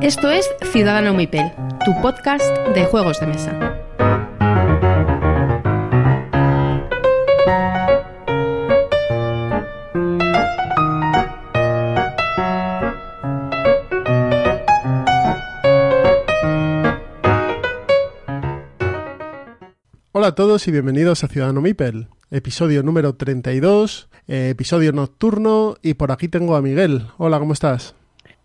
Esto es Ciudadano Mipel, tu podcast de juegos de mesa. Hola a todos y bienvenidos a Ciudadano Mipel, episodio número 32, eh, episodio nocturno y por aquí tengo a Miguel. Hola, ¿cómo estás?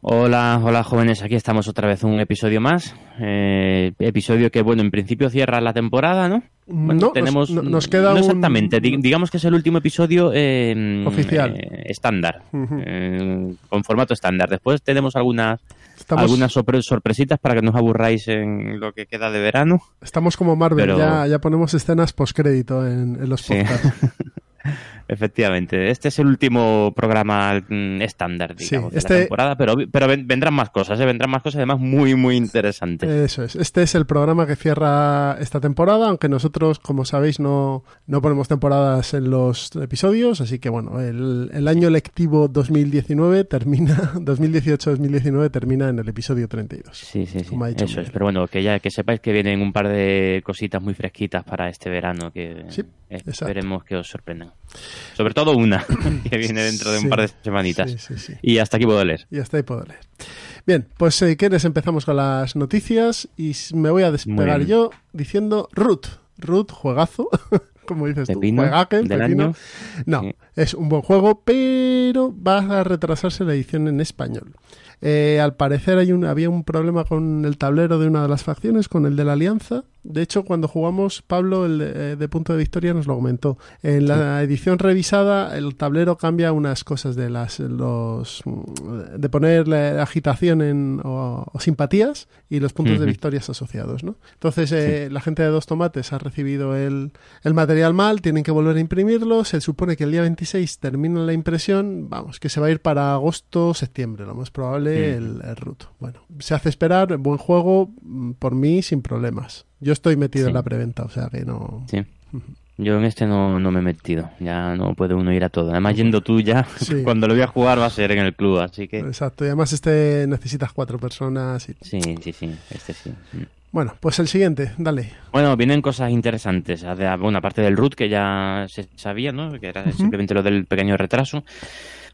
Hola, hola jóvenes, aquí estamos otra vez un episodio más. Eh, episodio que, bueno, en principio cierra la temporada, ¿no? Bueno, no, tenemos, nos, nos queda no exactamente, di- digamos que es el último episodio eh, Oficial. eh, estándar, eh, con formato estándar. Después tenemos algunas, Estamos, algunas sorpre- sorpresitas para que no os aburráis en lo que queda de verano. estamos como Marvel, pero- ya, ya ponemos escenas postcrédito en, en los Sí. Efectivamente, este es el último programa mm, estándar, Sí, digamos, de este- la temporada, pero, pero ven- vendrán más cosas, ¿eh? vendrán más cosas además muy, muy interesantes. Eso es. Este es el programa que cierra esta temporada, aunque nosotros, como sabéis, no, no ponemos temporadas en los episodios, así que bueno, el, el año lectivo 2019 termina, 2018-2019 termina en el episodio 32. Sí, sí, sí. Eso Miguel. es. Pero bueno, que ya que sepáis que vienen un par de cositas muy fresquitas para este verano que Sí. Esperemos que os sorprendan. Sobre todo una que viene dentro de un Sí, par de semanitas. Sí, sí, sí. Y hasta aquí puedo leer. Y hasta ahí puedo leer. Bien, pues si quieres empezamos con las noticias y me voy a despegar yo diciendo Root. Root, juegazo, como dices Pepino tú. Juegaque, del año. No, es un buen juego, pero va a retrasarse la edición en español. Eh, al parecer hay un, había un problema con el tablero de una de las facciones, con el de la Alianza. De hecho, cuando jugamos, Pablo, el de, eh, de Punto de Victoria, nos lo comentó. En la edición revisada, el tablero cambia unas cosas de las los de poner la agitación en, o, o simpatías y los puntos de victorias asociados, ¿no? Entonces, eh, la gente de Dos Tomates ha recibido el, el material mal, tienen que volver a imprimirlo. Se supone que el día 26 termina la impresión. Vamos, que se va a ir para agosto, septiembre, lo más probable, el, el root. Bueno, se hace esperar, buen juego, mm, por mí sin problemas. Yo estoy metido Sí. en la preventa, o sea que no. Sí. Yo en este no, no me he metido. Ya no puede uno ir a todo. Además, yendo tú ya, Sí. cuando lo voy a jugar va a ser en el club. Así que. Exacto, y además este necesitas cuatro personas. Y... Sí, sí, sí. Este sí. Mm. Bueno, pues el siguiente, dale. Bueno, vienen cosas interesantes. Bueno, aparte del root, que ya se sabía, ¿no? Que era simplemente lo del pequeño retraso.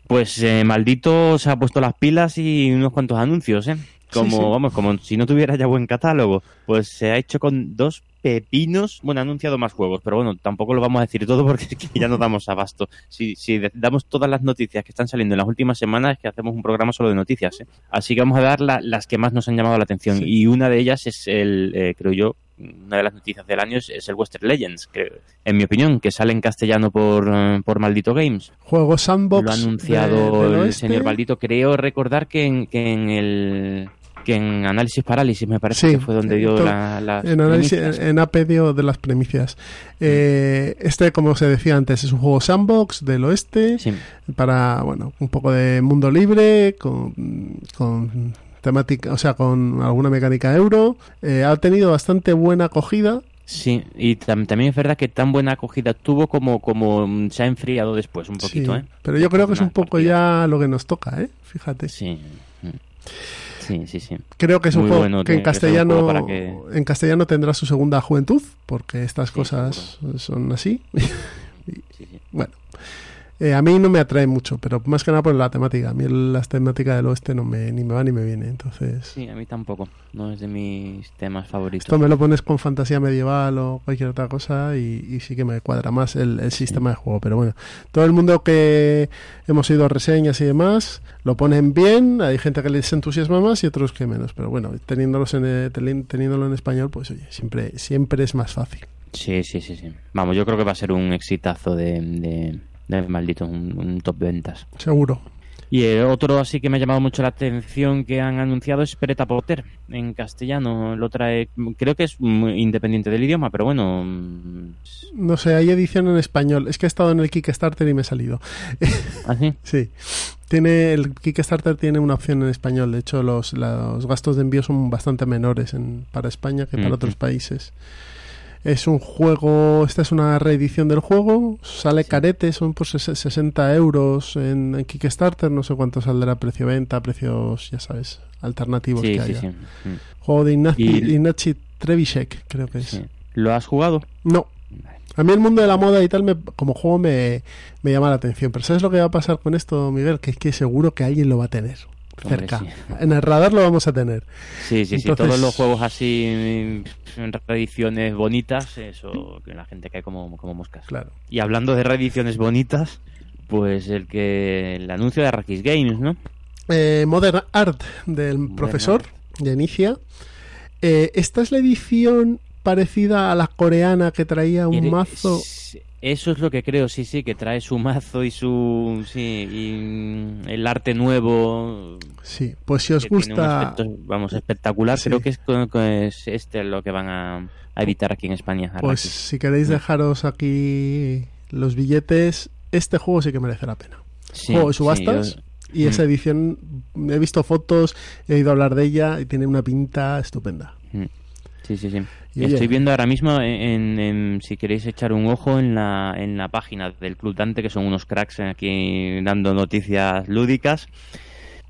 Pues eh, maldito se ha puesto las pilas y unos cuantos anuncios, ¿eh? Como, Sí, sí. vamos, como si no tuviera ya buen catálogo. Pues se ha hecho con dos pepinos. Bueno, ha anunciado más juegos, pero bueno, tampoco lo vamos a decir todo porque es que ya no damos abasto. Si, si damos todas las noticias que están saliendo en las últimas semanas, es que hacemos un programa solo de noticias, ¿eh? Así que vamos a dar la- las que más nos han llamado la atención. Sí. Y una de ellas es el, eh, creo yo, una de las noticias del año es, es el Western Legends, que, en mi opinión, que sale en castellano por, eh, por Maldito Games. Juego Sandbox. Lo ha de- anunciado el oeste. señor Maldito. Creo recordar que en, que en el que en Análisis Parálisis me parece Sí, que fue donde dio la, las En, análisis, primicias. en AP dio de las primicias. Eh, este, como se decía antes, es un juego sandbox del oeste. Sí, para, bueno, un poco de mundo libre, con, con temática, o sea, con alguna mecánica euro. Eh, ha tenido bastante buena acogida. sí, y tam- también es verdad que tan buena acogida tuvo como, como mm, se ha enfriado después un poquito, Sí, ¿eh? Pero yo creo que es un poco ya lo que nos toca, ¿eh? Fíjate. Sí, mm. Sí, sí, sí. Creo que es un Muy juego bueno, que en un castellano, para que- en castellano tendrá su segunda juventud, porque estas Sí, cosas son así. sí, sí. bueno, eh, a mí no me atrae mucho, pero más que nada por la temática. A mí las temáticas del oeste no me, ni me va ni me viene, entonces... Sí, a mí tampoco. No es de mis temas favoritos. Esto me lo pones con fantasía medieval o cualquier otra cosa y, y sí que me cuadra más el, el sistema de juego. Pero bueno, todo el mundo que hemos ido a reseñas y demás lo ponen bien. Hay gente que les entusiasma más y otros que menos. Pero bueno, teniéndolos en, eh, teni- teniéndolo en español, pues oye, siempre, siempre es más fácil. Sí, sí, sí, sí. Vamos, yo creo que va a ser un exitazo de, de, de maldito, un, un top ventas. Seguro. Y otro así que me ha llamado mucho la atención que han anunciado es Pereta Potter en castellano. Lo trae, creo que es muy independiente del idioma, pero bueno. mm, No sé, hay edición en español. Es que he estado en el Kickstarter y me he salido. ¿Así? Sí. Tiene, el Kickstarter tiene una opción en español. De hecho, los, los gastos de envío son bastante menores en, para España que para otros países. Es un juego, esta es una reedición del juego, sale carete, son ses- 60 euros en, en Kickstarter, no sé cuánto saldrá precio venta, precios, ya sabes, alternativos Sí, que sí, haya. sí. Mm, Juego de Ignacy, Y- Ignacy Trevisek, creo que es. sí. ¿Lo has jugado? No. A mí el mundo de la moda y tal, me- como juego, me, me llama la atención. Pero ¿sabes lo que va a pasar con esto, Miguel? Que es que seguro que alguien lo va a tener Hombre, cerca. sí. En el radar lo vamos a tener. Sí, sí, sí. Todos los juegos así, mm, en reediciones bonitas, eso, que la gente cae como, como moscas. Claro. Y hablando de reediciones bonitas, pues el que el anuncio de Arrakis Games, ¿no? Eh, Modern Art del Modern profesor de Inicia. Eh, esta es la edición parecida a la coreana que traía un mazo. Eso es lo que creo, sí, sí, que trae su mazo y su. Sí, y mm, el arte nuevo. Sí, pues si os gusta. aspecto, vamos, espectacular. Sí. Creo que es, es este lo que van a, a editar aquí en España. Pues si queréis Mm. dejaros aquí los billetes, este juego sí que merece la pena. Sí, juego de sí, subastas. yo- Y esa Mm. edición, he visto fotos, he oído hablar de ella y tiene una pinta estupenda. Sí, sí, sí. Y Estoy viendo ahora mismo, en, en- si queréis echar un ojo en la, en la página del Club Dante, que son unos cracks aquí dando noticias lúdicas.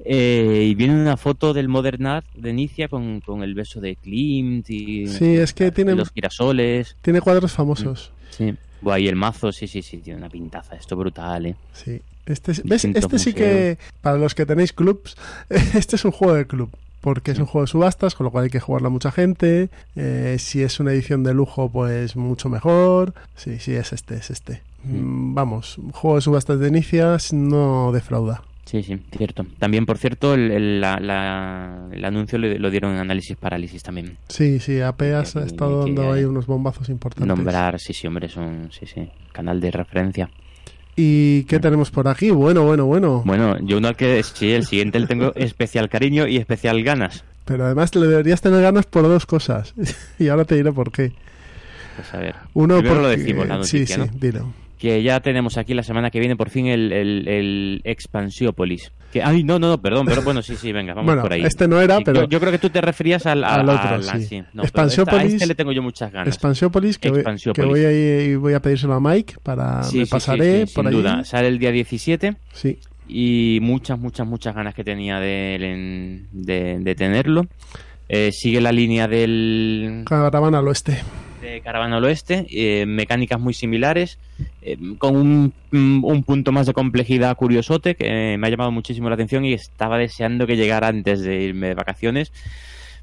Eh, y viene una foto del Modern Art de Inicia con, con el beso de Klimt y Sí, es que tiene, los girasoles. tiene cuadros famosos. Sí. Buah, y el mazo, sí, sí, sí, tiene una pintaza. Esto brutal, ¿eh? Sí. Este, es- ¿ves? Este sí que, para los que tenéis clubs, este es un juego de club. Porque es un juego de subastas, con lo cual hay que jugarlo a mucha gente. Eh, si es una edición de lujo, pues mucho mejor. Sí, sí, es este, es este. Mm, Vamos, un juego de subastas de inicias no defrauda. Sí, sí, cierto. También, por cierto, el, el- la- la- el anuncio lo dieron en Análisis Parálisis también. Sí, sí, apenas Que- ha estado dando ahí unos bombazos importantes. Nombrar, sí, sí, hombre, son, sí, sí, canal de referencia. ¿Y qué tenemos por aquí? Bueno, bueno, bueno. Bueno, yo uno al que sí, el siguiente le tengo especial cariño y especial ganas. Pero además le deberías tener ganas por dos cosas. y ahora te diré por qué. Pues a ver, Uno primero lo porque- decimos, la noticia, Sí, sí, ¿no? dilo. Que ya tenemos aquí la semana que viene por fin el, el, el Expansiópolis. Que, ay, no, no, no, perdón, pero bueno, sí, sí, venga, vamos Bueno, por ahí. este no era, Sí, pero- Yo, yo creo que tú te referías al, a- Al otro, a la- sí. No, pero esta- Expansiópolis- a este le tengo yo muchas ganas. Expansiópolis, que, voy- que voy, a, voy a pedírselo a Mike para Sí, me sí, sí, pasaré sí, por sin allí. duda. Sale el día 17 Sí, y muchas, muchas, muchas ganas que tenía de, de, de tenerlo. Eh, sigue la línea del, caravana al oeste. Caravana al Oeste, eh, mecánicas muy similares, eh, con un, mm, un punto más de complejidad curiosote que me ha llamado muchísimo la atención y estaba deseando que llegara antes de irme de vacaciones.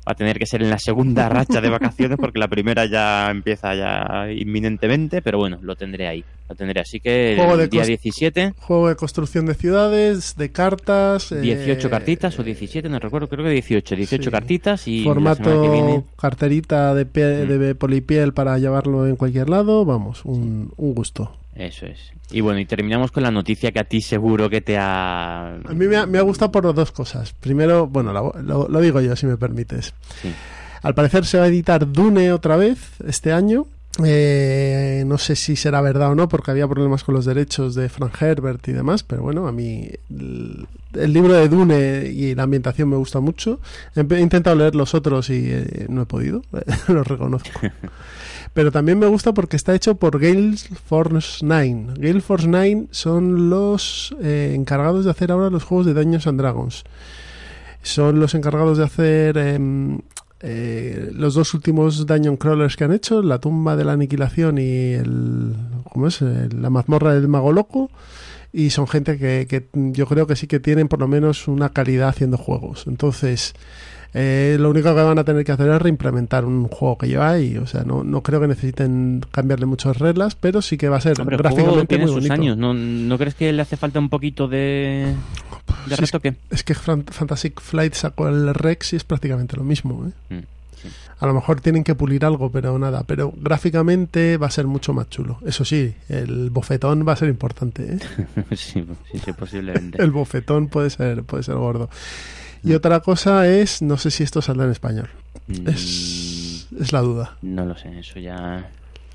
Va a tener que ser en la segunda racha de vacaciones porque la primera ya empieza ya inminentemente, pero bueno, lo tendré ahí. Lo tendré así que Juego el de día cost- 17, Juego de construcción de ciudades, de cartas. eh, 18 cartitas o 17, no recuerdo, creo que 18, 18 sí. cartitas y que viene Formato carterita de, pie- Mm. de polipiel para llevarlo en cualquier lado. Vamos, un, un gusto. Eso es. Y bueno, y terminamos con la noticia que a ti seguro que te ha... A mí me ha, me ha gustado por dos cosas. Primero, bueno, lo, lo- lo digo yo, si me permites. Sí. Al parecer se va a editar Dune otra vez este año. Eh, no sé si será verdad o no, porque había problemas con los derechos de Frank Herbert y demás, pero bueno, a mí el, el libro de Dune y la ambientación me gusta mucho. He he intentado leer los otros y eh, no he podido, lo reconozco. Pero también me gusta porque está hecho por Gale Force 9. Gale Force 9 son los eh, encargados de hacer ahora los juegos de Dungeons and Dragons. Son los encargados de hacer em, eh, los dos últimos Dungeon Crawlers que han hecho, La tumba de la aniquilación y el, ¿cómo es? El- la mazmorra del mago loco. Y son gente que, que yo creo que sí que tienen por lo menos una calidad haciendo juegos. Entonces, eh, lo único que van a tener que hacer es reimplementar un juego que lleva ahí. O sea, no, no creo que necesiten cambiarle muchas reglas, pero sí que va a ser Hombre, gráficamente muy sus bonito. años. ¿No, ¿No crees que le hace falta un poquito de, de Sí, es, retoque? es que Fan- Fantastic Flight sacó el Rex y es prácticamente lo mismo. ¿eh? Mm. A lo mejor tienen que pulir algo, pero nada. Pero gráficamente va a ser mucho más chulo. Eso sí, el bofetón va a ser importante. ¿eh? sí, sí, sí, posiblemente. El bofetón puede ser, puede ser gordo. Y otra cosa es, no sé si esto saldrá en español. Mm, Es, es la duda. No lo sé, eso ya...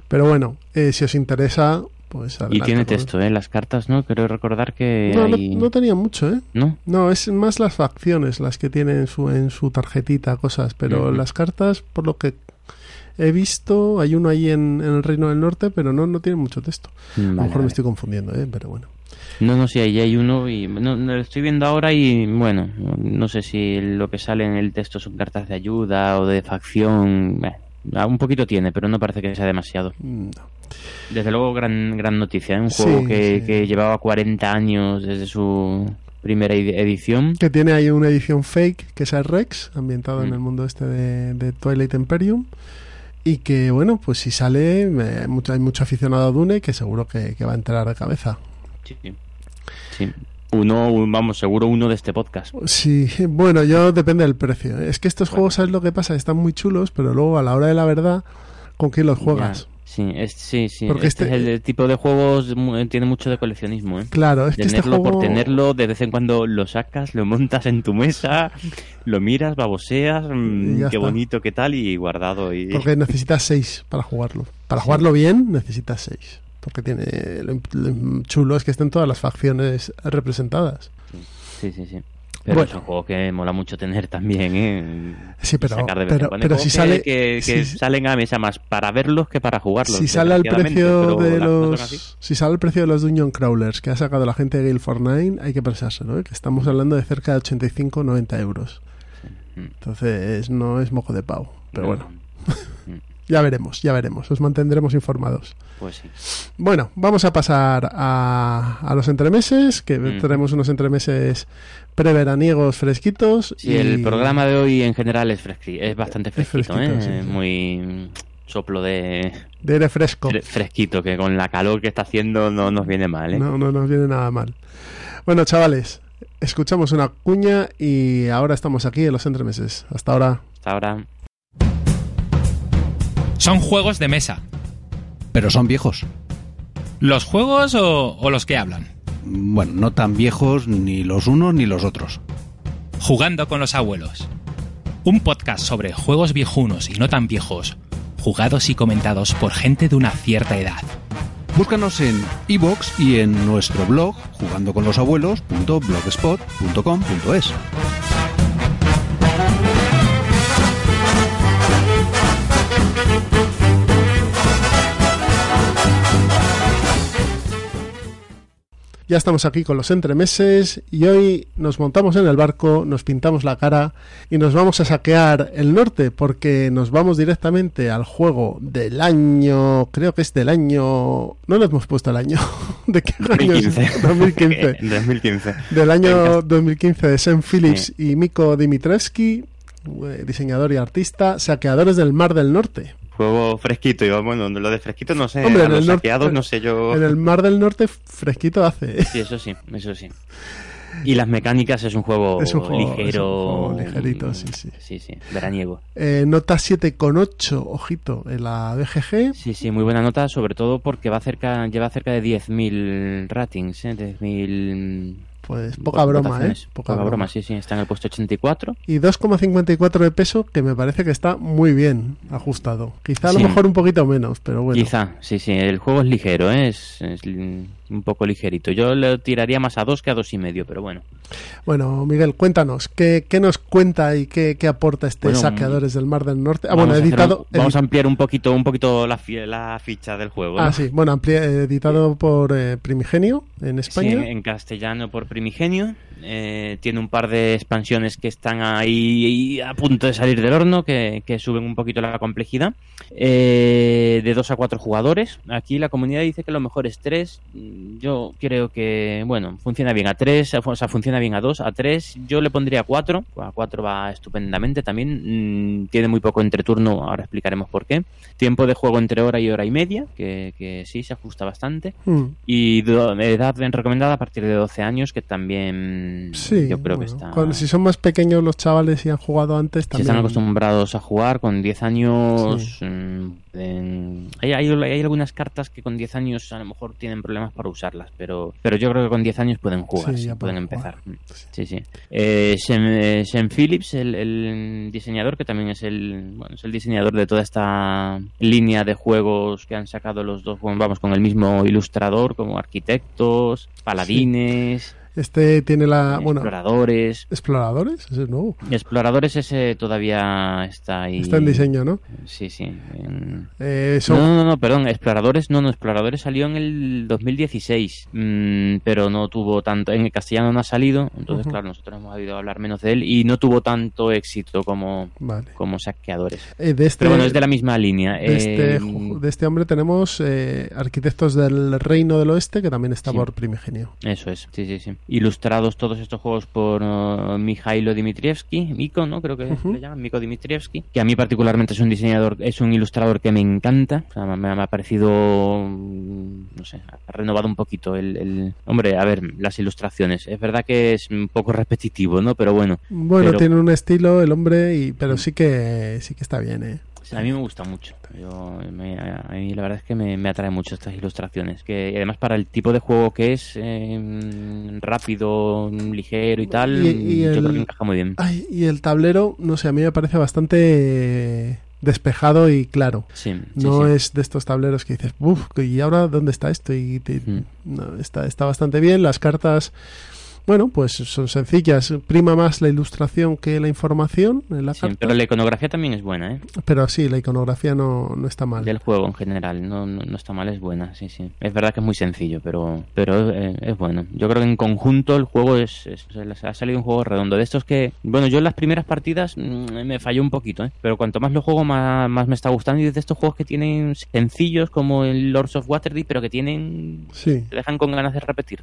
Pero bueno, eh, si os interesa, pues Y tiene texto, ¿eh? Las cartas, ¿no? Creo recordar que No, hay... no tenía mucho, ¿eh? ¿No? No, es más las facciones las que tienen en su, en su tarjetita cosas, pero las cartas, por lo que he visto, hay uno ahí en, en el Reino del Norte, pero no, no tiene mucho texto. Mm, a lo mejor vale. me estoy confundiendo, ¿eh? pero bueno. No, no, sí, ahí hay uno y no, no, lo estoy viendo ahora y bueno, no sé si lo que sale en el texto son cartas de ayuda o de facción. eh, un poquito tiene, pero no parece que sea demasiado. No. Desde luego, gran, gran noticia. ¿eh? Un Sí, juego que, sí. que llevaba 40 años desde su primera edi- edición. Que tiene ahí una edición fake, que es el Rex, ambientado en Mm. el mundo este de, de Twilight Imperium. Y que, bueno, pues si sale, eh, mucho, hay mucho aficionado a Dune que seguro que, que va a entrar de cabeza. Sí. Uno, un- vamos, seguro uno de este podcast. Sí, bueno, yo depende del precio. Es que estos Bueno. juegos, ¿sabes lo que pasa? Están muy chulos, pero luego a la hora de la verdad, ¿con quién los juegas? Ya, Sí, es, sí, sí. Porque este, este- es el tipo de juegos, tiene mucho de coleccionismo, ¿eh? Claro, es que este tenerlo juego... por tenerlo, de vez en cuando lo sacas, lo montas en tu mesa, lo miras, baboseas, mm, qué está. bonito, qué tal, y guardado. Y... Porque necesitas seis para jugarlo. Para Sí. jugarlo bien, necesitas seis. Porque tiene lo, lo chulo es que estén todas las facciones representadas. Sí, sí, sí. Pero Bueno. es un juego que mola mucho tener también, ¿eh? Sí, pero, Sacar de pero, pero si que- sale, que, que si- salen a mesa más para verlos que para jugarlos. si sale al precio de los si sale al precio de los Dungeon Crawlers que ha sacado la gente de Gale for Nine hay que pensárselo ¿eh? que estamos hablando de cerca de 85 90 euros Mm. entonces no es mojo de pavo pero No, bueno ya veremos ya veremos os mantendremos informados Pues sí. bueno vamos a pasar a, a los entremeses que Mm. tenemos unos entremeses preveraniegos fresquitos Sí, y- el programa de hoy en general es, fresqui- es bastante fresquito, fresquito, ¿eh? sí, sí. Muy soplo de de aire fresco fre- fresquito, que con la calor que está haciendo no nos viene mal, ¿eh? No, no nos viene nada mal. Bueno, chavales, escuchamos una cuña y ahora estamos aquí en los entremeses. Hasta ahora. Hasta ahora. Son juegos de mesa. Pero son viejos. ¿Los juegos o, o los que hablan? Bueno, no tan viejos ni los unos ni los otros. Jugando con los abuelos. Un podcast sobre juegos viejunos y no tan viejos, jugados y comentados por gente de una cierta edad. Búscanos en iBox y en nuestro blog jugandoconlosabuelos.blogspot.com.es. Ya estamos aquí con los entremeses y hoy nos montamos en el barco, nos pintamos la cara y nos vamos a saquear el norte porque nos vamos directamente al juego del año, creo que es del año, no le hemos puesto el año, ¿de qué año es? 2015. 2015. En 2015. Del año Venga. 2015 de Sam Phillips y Miko Dimitrevski, eh, diseñador y artista, saqueadores del Mar del Norte. Juego fresquito, yo, bueno, lo de fresquito no sé, Hombre, a en los el norte- saqueados no sé yo... En el Mar del Norte fresquito hace. Sí, eso sí, eso sí. Y las mecánicas es un juego, Es un juego- ligero. es un juego ligerito, sí, sí. Sí, sí, veraniego. Eh, nota 7,8, ojito, en la BGG. Sí, sí, muy buena nota, sobre todo porque va cerca, lleva cerca de 10.000 ratings, ¿eh? 10.000... Pues poca broma, ¿eh? Poca, Poca, broma. broma, sí, sí, está en el puesto 84. Y 2,54 de peso, que me parece que está muy bien ajustado. Quizá a lo Sí. mejor un poquito menos, pero bueno. Quizá, sí, sí, el juego es ligero, ¿eh? es, un poco ligerito. Yo le tiraría más a dos que a dos y medio, pero bueno. Bueno, Miguel, cuéntanos, ¿qué, qué nos cuenta y qué, qué aporta este Bueno, Saqueadores del Mar del Norte? Ah, bueno, editado. un- vamos a ampliar un poquito, un poquito la, la ficha del juego. Ah, ¿no? sí, bueno, amplia- editado por eh, Primigenio en Sí, España. en castellano por Primigenio. Eh, tiene un par de expansiones que están ahí a punto de salir del horno, que, que suben un poquito la complejidad. Eh, de dos a cuatro jugadores. Aquí la comunidad dice que lo mejor es tres. Yo creo que, bueno, funciona bien a tres, o sea, funciona bien a dos, a tres. Yo le pondría cuatro. A cuatro va estupendamente también. Mm, Tiene muy poco entreturno, ahora explicaremos por qué. Tiempo de juego entre hora y hora y media, que, que sí se ajusta bastante. Mm, Y edad recomendada a partir de 12 años, que también sí, yo creo que está... cuando- si son más pequeños los chavales y han jugado antes, si también. están acostumbrados a jugar con 10 años... Sí. mm, en- hay, hay, hay algunas cartas que con 10 años a lo mejor tienen problemas para usarlas, pero, pero yo creo que con 10 años pueden jugar, Sí, pueden empezar. jugar. Mm, Sí, sí. Eh, Sean, eh, Phillips, el, el diseñador, que también es el, bueno, es el diseñador de toda esta línea de juegos que han sacado los dos, vamos, con el mismo ilustrador, como arquitectos, paladines... Este tiene la. Bueno, Exploradores. ¿Exploradores? Ese es nuevo. Exploradores ese todavía está ahí. Está en diseño, ¿no? Sí, sí. en- Eh, son- No, no, no, perdón, Exploradores, no, no, Exploradores salió en el 2016, mm, pero no tuvo tanto, en el castellano no ha salido, entonces claro, nosotros hemos oído hablar menos de él y no tuvo tanto éxito como, Vale. como saqueadores. Eh, de este, Pero bueno, es de la misma línea. de, este, eh, de este hombre tenemos eh, Arquitectos del Reino del Oeste, que también está Sí. por Primigenio. Eso es, sí, sí, sí. Ilustrados todos estos juegos por uh, Mijailo Dimitrievski, Miko, ¿no? Creo que Ujú. le llaman, Miko Dimitrievski, que a mí particularmente es un diseñador, es un ilustrador que me encanta. O sea, me, me ha parecido, mm, no sé, ha renovado un poquito el, el- Hombre, a ver, las ilustraciones. Es verdad que es un poco repetitivo, ¿no? Pero bueno, Bueno, Pero- tiene un estilo el hombre, y, pero sí que sí que está bien, ¿eh? A mí me gusta mucho. Yo, me- a mí la verdad es que me, me atrae mucho estas ilustraciones. Que además para el tipo de juego que es, eh, rápido, ligero y tal, Y- y yo el- creo que encaja muy bien. Ay, y el tablero, no sé, a mí me parece bastante despejado y claro. Sí, sí, No sí. es de estos tableros que dices, uff, ¿y ahora dónde está esto? Y te- Mm. no, está, está bastante bien. Las cartas, bueno, pues son sencillas. Prima más la ilustración que la información en la Sí, carta. pero la iconografía también es buena, ¿eh? Pero sí, la iconografía no, no está mal. Del juego en general, no, no, no está mal, es buena, sí, sí. Es verdad que es muy sencillo, pero pero eh, es bueno. Yo creo que en conjunto el juego es, es- ha salido un juego redondo. De estos que, bueno, yo en las primeras partidas mm, me falló un poquito, ¿eh? Pero cuanto más lo juego, más, más me está gustando. Y de estos juegos que tienen sencillos como el Lords of Waterdeep, pero que tienen... Sí. te dejan con ganas de repetir.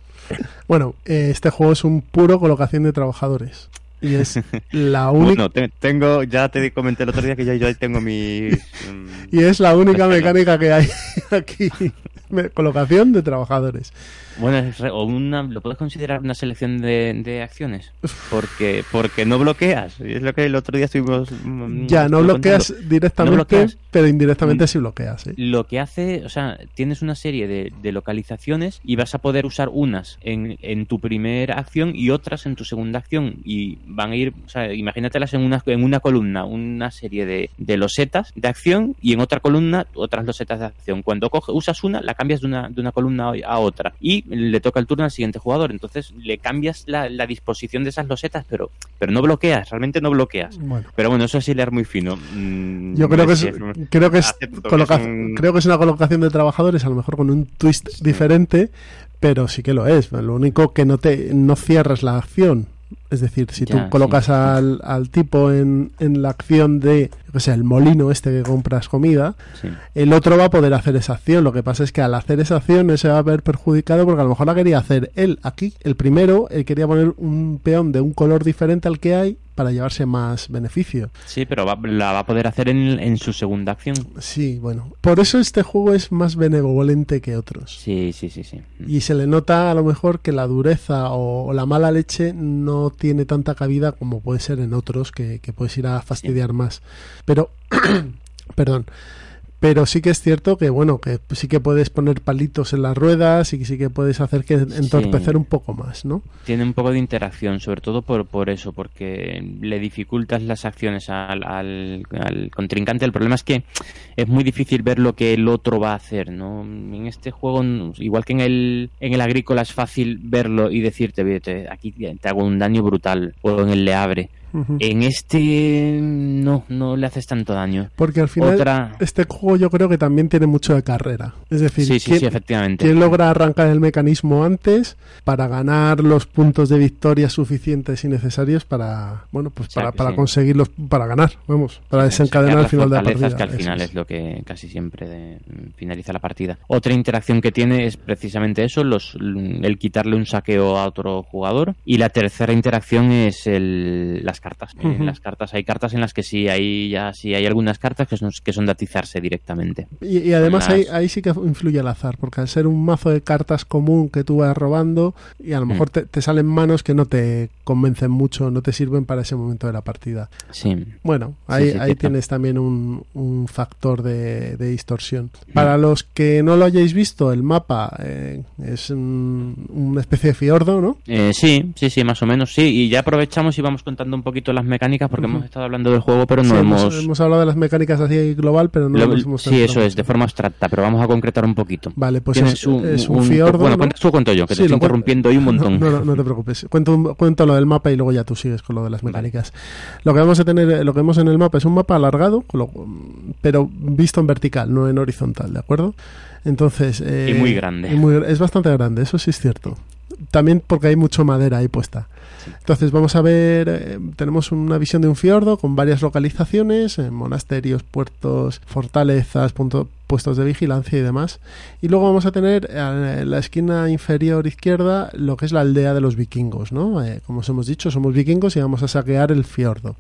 Bueno, eh, este juego es un puro colocación de trabajadores. Y es la única. Bueno, te- tengo, ya te comenté el otro día que yo, yo ahí tengo mis... mm, Y es la única mecánica que hay aquí. Colocación de trabajadores. Bueno, es re- o una, lo puedes considerar una selección de, de acciones, porque porque no bloqueas. Es lo que el otro día estuvimos. mm, Ya, no bloqueas contando. directamente, No bloqueas. pero indirectamente Mm. sí bloqueas. ¿eh? Lo que hace, o sea, tienes una serie de, de localizaciones y vas a poder usar unas en, en tu primera acción y otras en tu segunda acción. Y van a ir, o sea, imagínatelas en una, en una columna, una serie de, de losetas de acción y en otra columna otras losetas de acción. Cuando coge, usas una, la cambias de una, de una columna a otra y le toca el turno al siguiente jugador. Entonces le cambias la, la disposición de esas losetas, pero, pero no bloqueas, realmente no bloqueas. Bueno. Pero bueno, eso es hilar muy fino. Mm, Yo creo que es, creo que es, coloca- un- creo que es una colocación de trabajadores, a lo mejor con un twist diferente, pero sí que lo es. Lo único que no te no cierras la acción. Es decir, si Ya, tú colocas sí. al, al tipo en, en la acción de, o sea, el molino este que compras comida, sí. el otro va a poder hacer esa acción. Lo que pasa es que al hacer esa acción se va a ver perjudicado porque a lo mejor la quería hacer él. Aquí, el primero, él quería poner un peón de un color diferente al que hay para llevarse más beneficio. Sí, pero va- la va a poder hacer en, en su segunda acción. Sí, bueno. Por eso este juego es más benevolente que otros. Sí, sí, sí, sí. Y se le nota a lo mejor que la dureza o, o la mala leche no tiene tanta cabida como puede ser en otros que, que puedes ir a fastidiar más. Pero, perdón. Pero sí que es cierto que, bueno, que sí que puedes poner palitos en las ruedas y que sí que puedes hacer que entorpecer Sí. un poco más, ¿no? Tiene un poco de interacción, sobre todo por, por eso, porque le dificultas las acciones al, al, al contrincante. El problema es que es muy difícil ver lo que el otro va a hacer, ¿no? En este juego, igual que en el, en el agrícola es fácil verlo y decirte, "Oye, te- aquí te hago un daño brutal, o en el le abre. Ujú. En este no, no le haces tanto daño. Porque al final Otra... este juego yo creo que también tiene mucho de carrera. Es decir, Sí, sí, ¿quién- sí, efectivamente. ¿Quién logra arrancar el mecanismo antes para ganar los puntos de victoria suficientes y necesarios para, bueno, pues O sea para, para conseguirlos, para ganar, vamos, para desencadenar al final de la partida. que al final Eso es lo que casi siempre de- finaliza la partida. Otra interacción que tiene es precisamente eso, los, el quitarle un saqueo a otro jugador. Y la tercera interacción es el, las cartas. En las cartas hay cartas en las que sí hay ya sí hay algunas cartas que son, que son de atizarse directamente. Y, y además ahí, ahí sí que influye el azar, porque al ser un mazo de cartas común que tú vas robando, y a lo Mm. mejor te, te salen manos que no te convencen mucho, no te sirven para ese momento de la partida. Sí. Bueno, ahí, sí, ahí tienes también un, un factor de, de distorsión. Mm. Para los que no lo hayáis visto, el mapa eh, es un- una especie de fiordo, ¿no? Eh, sí, sí, sí, más o menos, sí. Y ya aprovechamos y vamos contando un poquito las mecánicas porque hemos estado hablando del juego, pero no Sí, hemos... hemos, hablado de las mecánicas así global, pero no lo- hemos sí, eso es, de forma abstracta, pero vamos a concretar un poquito. Vale, pues es, es un, fiordo. Bueno, ¿no? cuentas tú cuento yo, que Sí, te estoy cuento- interrumpiendo hoy un montón. No, no, no te preocupes. Cuento, cuento lo del mapa y luego ya tú sigues con lo de las mecánicas. Lo que vamos a tener, lo que vemos en el mapa es un mapa alargado, pero visto en vertical, no en horizontal, ¿de acuerdo? Entonces. eh, Y muy grande. y muy- es bastante grande, eso sí es cierto. También porque hay mucha madera ahí puesta. Entonces vamos a ver, eh, tenemos una visión de un fiordo con varias localizaciones, eh, monasterios, puertos, fortalezas, punto- puestos de vigilancia y demás. Y luego vamos a tener eh, en la esquina inferior izquierda lo que es la aldea de los vikingos, ¿no? Eh, como os hemos dicho, somos vikingos y vamos a saquear el fiordo.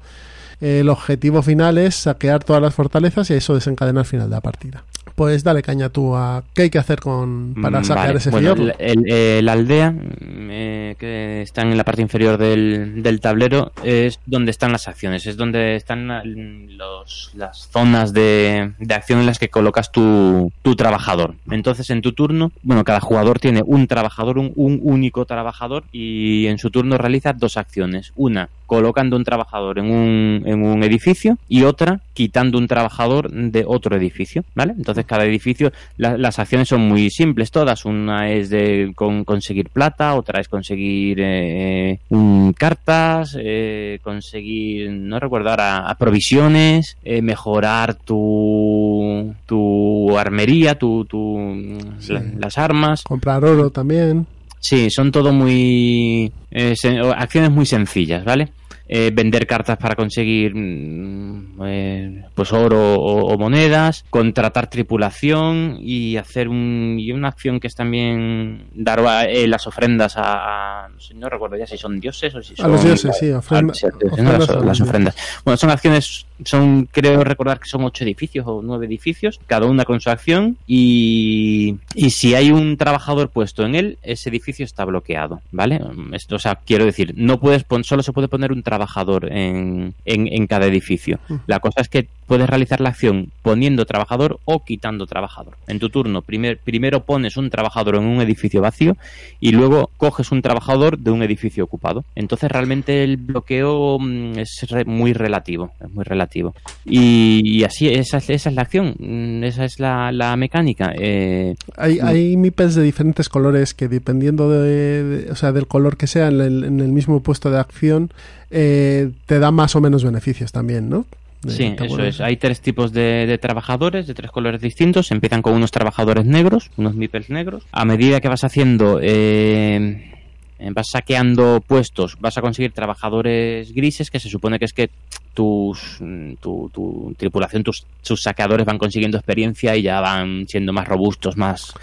Eh, el objetivo final es saquear todas las fortalezas y eso desencadena el final de la partida. Pues dale caña tú a qué hay que hacer con para Mm, vale. ese bueno, el- aldea mm, eh, que está en la parte inferior del, del tablero es donde están las acciones, es donde están la- los- las zonas de, de acción en las que colocas tu, tu trabajador. Entonces, en tu turno, bueno, cada jugador tiene un trabajador, un, un único trabajador, y en su turno realiza dos acciones. Una, colocando un trabajador en un, en un edificio y otra, quitando un trabajador de otro edificio, ¿vale? Entonces, cada edificio, la- las acciones son muy simples todas. Una es de con- conseguir plata, otra es conseguir eh, un- cartas, eh, conseguir, no recuerdo ahora, provisiones, eh, mejorar tu, tu armería, tu, tu, Sí. la- las armas. Comprar oro también. Sí, son todo muy... eh, acciones muy sencillas, ¿vale? Eh, vender cartas para conseguir mm, eh, pues oro o, o monedas, contratar tripulación y hacer un, y una acción que es también dar eh, las ofrendas a, a- no, sé, no recuerdo ya si son dioses o si A son los dioses, sí, ofrenda- sí, sí, ofrendas las, a ofrendas. Bueno, son acciones, son creo recordar que son ocho edificios o nueve edificios, cada una con su acción y, y si hay un trabajador puesto en él, ese edificio está bloqueado, ¿vale? Esto, o sea, quiero decir, no puedes pon- solo se puede poner un trabajador en, en, en cada edificio. La cosa es que puedes realizar la acción poniendo trabajador o quitando trabajador. En tu turno, primer- primero pones un trabajador en un edificio vacío y luego coges un trabajador de un edificio ocupado. Entonces realmente el bloqueo mm, es re- muy relativo, es muy relativo. Y, y así, esa es, esa es la acción, mm, esa es la, la mecánica. Eh, Hay, hay meeples de diferentes colores que dependiendo de, de- o sea, del color que sea en el, en el mismo puesto de acción, eh, te da más o menos beneficios también, ¿no? Sí, ¿te eso es. Hay tres tipos de, de trabajadores de tres colores distintos. Empiezan con unos trabajadores negros, unos meeples negros. A medida que vas haciendo, eh, vas saqueando puestos, vas a conseguir trabajadores grises, que se supone que es que tus, mm, tu, tu tripulación, tus, tus saqueadores van consiguiendo experiencia y ya van siendo más robustos, más,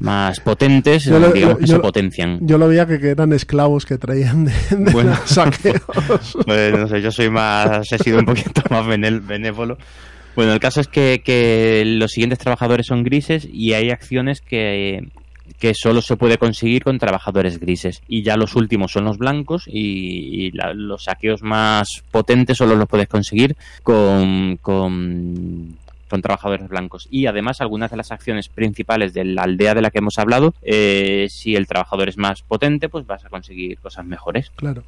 más potentes, Yo lo- digamos que yo se potencian. Yo lo veía que, que eran esclavos que traían de, de Bueno. los saqueos. Pues no sé, yo soy más, he sido un poquito más benévolo. Bueno, el caso es que, que los siguientes trabajadores son grises y hay acciones que, que solo se puede conseguir con trabajadores grises. Y ya los últimos son los blancos y, la- los saqueos más potentes solo los puedes conseguir con, con, con trabajadores blancos. Y además algunas de las acciones principales de la aldea de la que hemos hablado, eh, si el trabajador es más potente, pues vas a conseguir cosas mejores. Claro.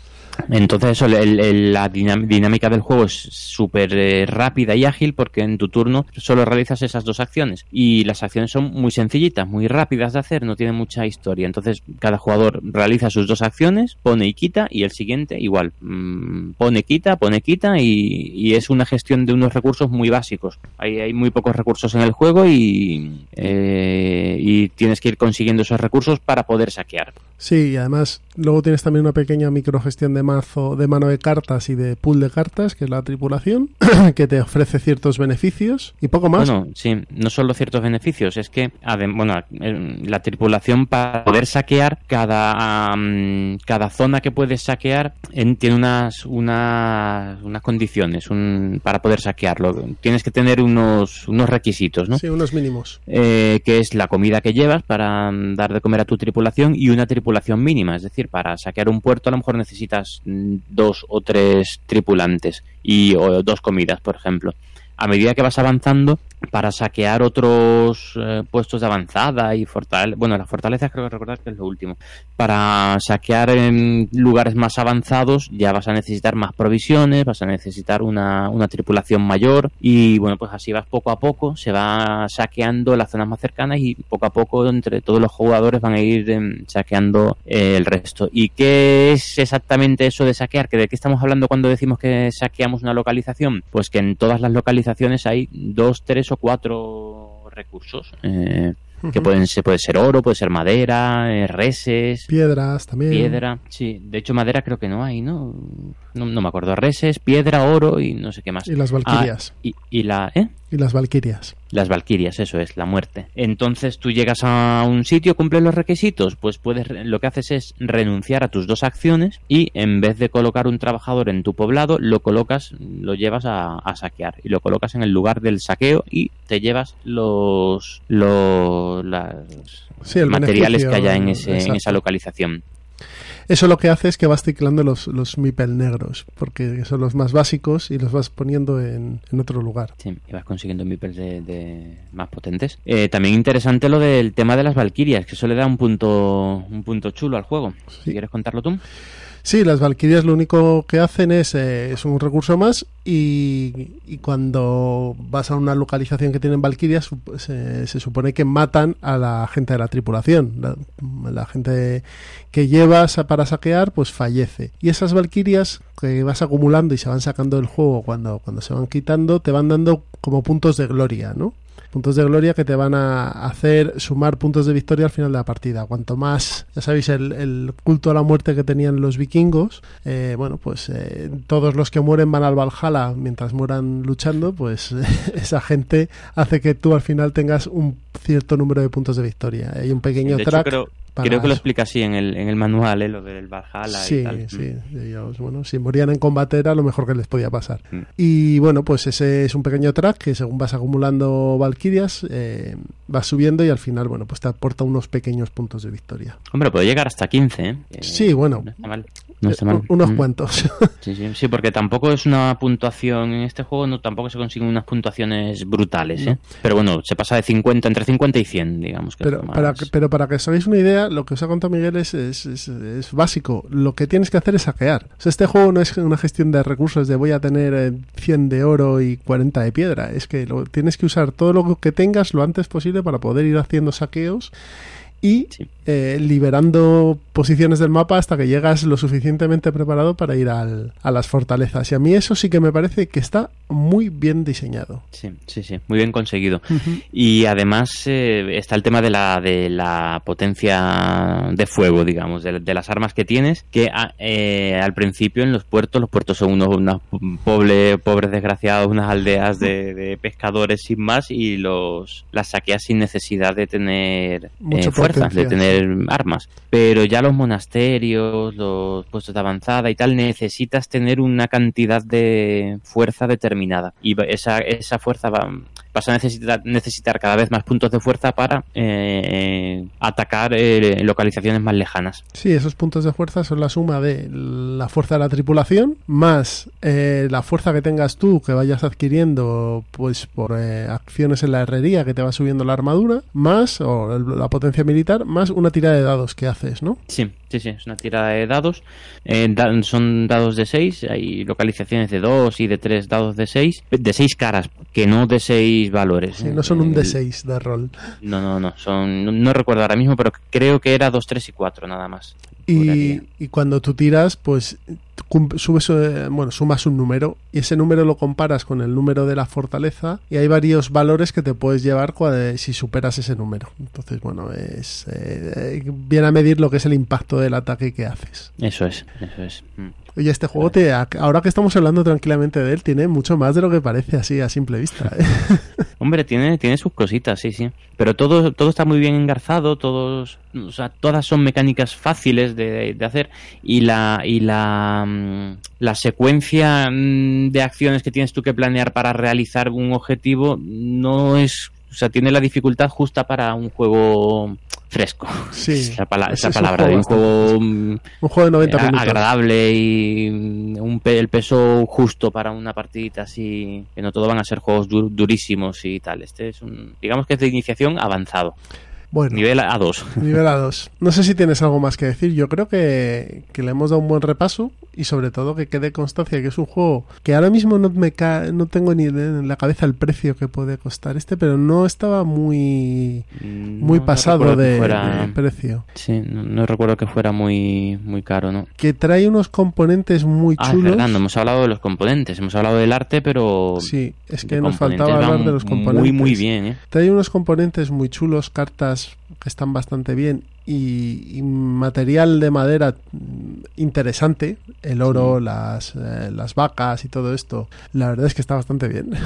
Entonces eso, el- el- la dinámica del juego es súper eh, rápida y ágil porque en tu turno solo realizas esas dos acciones y las acciones son muy sencillitas, muy rápidas de hacer, no tienen mucha historia. Entonces cada jugador realiza sus dos acciones, pone y quita y el siguiente igual, mm, pone, quita, pone, quita y, y es una gestión de unos recursos muy básicos. Hay, hay muy pocos recursos en el juego y, eh, y tienes que ir consiguiendo esos recursos para poder saquear. Sí, y además luego tienes también una pequeña microgestión de mazo, de mano de cartas y de pool de cartas, que es la tripulación, que te ofrece ciertos beneficios y poco más. Bueno, sí, no solo ciertos beneficios, es que, bueno, eh, la tripulación para poder saquear cada, am, cada zona que puedes saquear en- tiene unas, unas, unas condiciones un- para poder saquearlo. Tienes que tener unos, unos requisitos, ¿no? Sí, unos mínimos. eh, que es la comida que llevas para mm, dar de comer a tu tripulación y una tripulación mínima. Es decir, para saquear un puerto a lo mejor necesitas mm, dos o tres tripulantes y o dos comidas, por ejemplo. A medida que vas avanzando para saquear otros eh, puestos de avanzada y fortalezas. Bueno, las fortalezas creo que recordar que es lo último. Para saquear en lugares más avanzados ya vas a necesitar más provisiones, vas a necesitar una, una tripulación mayor y bueno, pues así vas poco a poco, se va saqueando las zonas más cercanas y poco a poco entre todos los jugadores van a ir em, saqueando eh, el resto. ¿Y qué es exactamente eso de saquear? ¿Que ¿De qué estamos hablando cuando decimos que saqueamos una localización? Pues que en todas las localizaciones hay dos, tres o cuatro recursos. Eh, que pueden ser, puede ser oro, puede ser madera, eh, reses, Piedras también. piedra. Sí, de hecho madera creo que no hay, ¿no? No, no me acuerdo. Reses, piedra, oro y no sé qué más. Y las valquirias. Ah, y, y la, ¿eh? Y las valquirias. Las valquirias, eso es, la muerte. Entonces tú llegas a un sitio, cumples los requisitos, pues puedes, lo que haces es renunciar a tus dos acciones y en vez de colocar un trabajador en tu poblado, lo colocas, lo llevas a, a saquear y lo colocas en el lugar del saqueo y te llevas los, los las Sí, materiales que haya en, ese, en esa localización. Eso lo que hace es que vas ciclando los, los mipel negros, porque son los más básicos y los vas poniendo en, en otro lugar. Sí, y vas consiguiendo meeples de, de más potentes. Eh, también interesante lo del tema de las valquirias, que eso le da un punto un punto chulo al juego. Sí. Si quieres contarlo tú. Sí, las valquirias lo único que hacen es, eh, es un recurso más y, y cuando vas a una localización que tienen valquirias se, supone que matan a la gente de la tripulación. La, la gente que llevas para saquear pues fallece. Y esas valquirias que vas acumulando y se van sacando del juego cuando, cuando se van quitando te van dando como puntos de gloria, ¿no? Puntos de gloria que te van a hacer sumar puntos de victoria al final de la partida. Cuanto más, ya sabéis, el, culto a la muerte que tenían los vikingos, eh, bueno, pues eh, todos los que mueren van al Valhalla mientras mueran luchando, pues esa gente hace que tú al final tengas un cierto número de puntos de victoria. Hay un pequeño de hecho, track. creo, que lo explica así en el, en el manual, ¿eh? lo del Valhalla Sí, y tal. sí. Ellos, bueno, si morían en combate era lo mejor que les podía pasar. Mm. Y bueno, pues ese es un pequeño track que según vas acumulando valquirias, eh, vas subiendo y al final, bueno, pues te aporta unos pequeños puntos de victoria. Hombre, puede llegar hasta 15, ¿eh? Sí, bueno. No está mal. No está Eh, mal. unos Mm. cuantos. Sí, sí, sí, porque tampoco es una puntuación en este juego, no tampoco se consiguen unas puntuaciones brutales, ¿eh? Pero bueno, se pasa de 50, entre 50 y 100, digamos que Pero para, que, pero para que os hagáis una idea, lo que os ha contado Miguel es, es, es- es básico. Lo que tienes que hacer es saquear. O sea, este juego no es una gestión de recursos de voy a tener eh, 100 de oro y 40 de piedra. Es que lo, tienes que usar todo lo que tengas lo antes posible para poder ir haciendo saqueos y Sí. eh, liberando posiciones del mapa hasta que llegas lo suficientemente preparado para ir al- a las fortalezas. Y a mí eso sí que me parece que está muy bien diseñado. Sí, sí, sí, muy bien conseguido. Y además eh, está el tema de la, de la potencia de fuego, digamos, de, de las armas que tienes, que a- eh, al principio en los puertos, los puertos son unos, unos pobre- pobres desgraciados, unas aldeas de, de pescadores sin más, y los las saqueas sin necesidad de tener eh, fuerza, de tener armas. Pero ya los monasterios, los puestos de avanzada y tal, necesitas tener una cantidad de fuerza determinada. Y esa, esa fuerza va, vas a necesitar, necesitar cada vez más puntos de fuerza para eh, atacar eh, localizaciones más lejanas. Sí, esos puntos de fuerza son la suma de la fuerza de la tripulación más eh, la fuerza que tengas tú que vayas adquiriendo pues por eh, acciones en la herrería que te va subiendo la armadura más o el- la potencia militar más una tira de dados que haces, ¿no? Sí, sí, sí, es una tirada de dados. Eh, da- son dados de 6, hay localizaciones de 2 y de 3 dados de 6, de 6 caras, que no de 6 valores. Sí, no son un Eh, D6 de rol. No, no, no, son, no, no recuerdo ahora mismo, pero creo que era 2, 3 y 4 nada más. Y, cuando tú tiras, pues subes, eh, bueno, sumas un número y ese número lo comparas con el número de la fortaleza y hay varios valores que te puedes llevar si superas ese número. Entonces, bueno, es eh, eh, viene a medir lo que es el impacto del ataque que haces. Eso es, eso es. Mm. Oye, este juego, te, ahora que estamos hablando tranquilamente de él, tiene mucho más de lo que parece así a simple vista. ¿eh? Hombre, tiene, tiene sus cositas, sí, sí. Pero todo, todo está muy bien engarzado, todos, o sea, todas son mecánicas fáciles de, de hacer y la, y la, mm, la secuencia mm, de acciones que tienes tú que planear para realizar un objetivo no es, o sea, tiene la dificultad justa para un juego fresco. Sí, esa, pala- ese esa es un palabra juego de un juego Un juego de 90 a- minutos. agradable y un pe- el peso justo para una partidita así, que no todo van a ser juegos dur- durísimos y tal. Este es un, digamos que es de iniciación avanzado, Bueno, nivel A2. nivel A2. No sé si tienes algo más que decir. Yo creo que, que le hemos dado un buen repaso y sobre todo que quede constancia que es un juego que ahora mismo no me ca- no tengo ni en la cabeza el precio que puede costar este, pero no estaba muy muy No- no pasado de, fuera- de precio. Sí, no, no recuerdo que fuera muy, muy caro, ¿no? Que trae unos componentes muy Ah, chulos. verdad, no hemos hablado de los componentes, hemos hablado del arte, pero Sí, es que nos faltaba hablar de los componentes. Muy, muy bien, ¿eh? Trae unos componentes muy chulos, cartas que están bastante bien y, y material de madera interesante, el oro, las, eh, las vacas y todo esto. La verdad es que está bastante bien.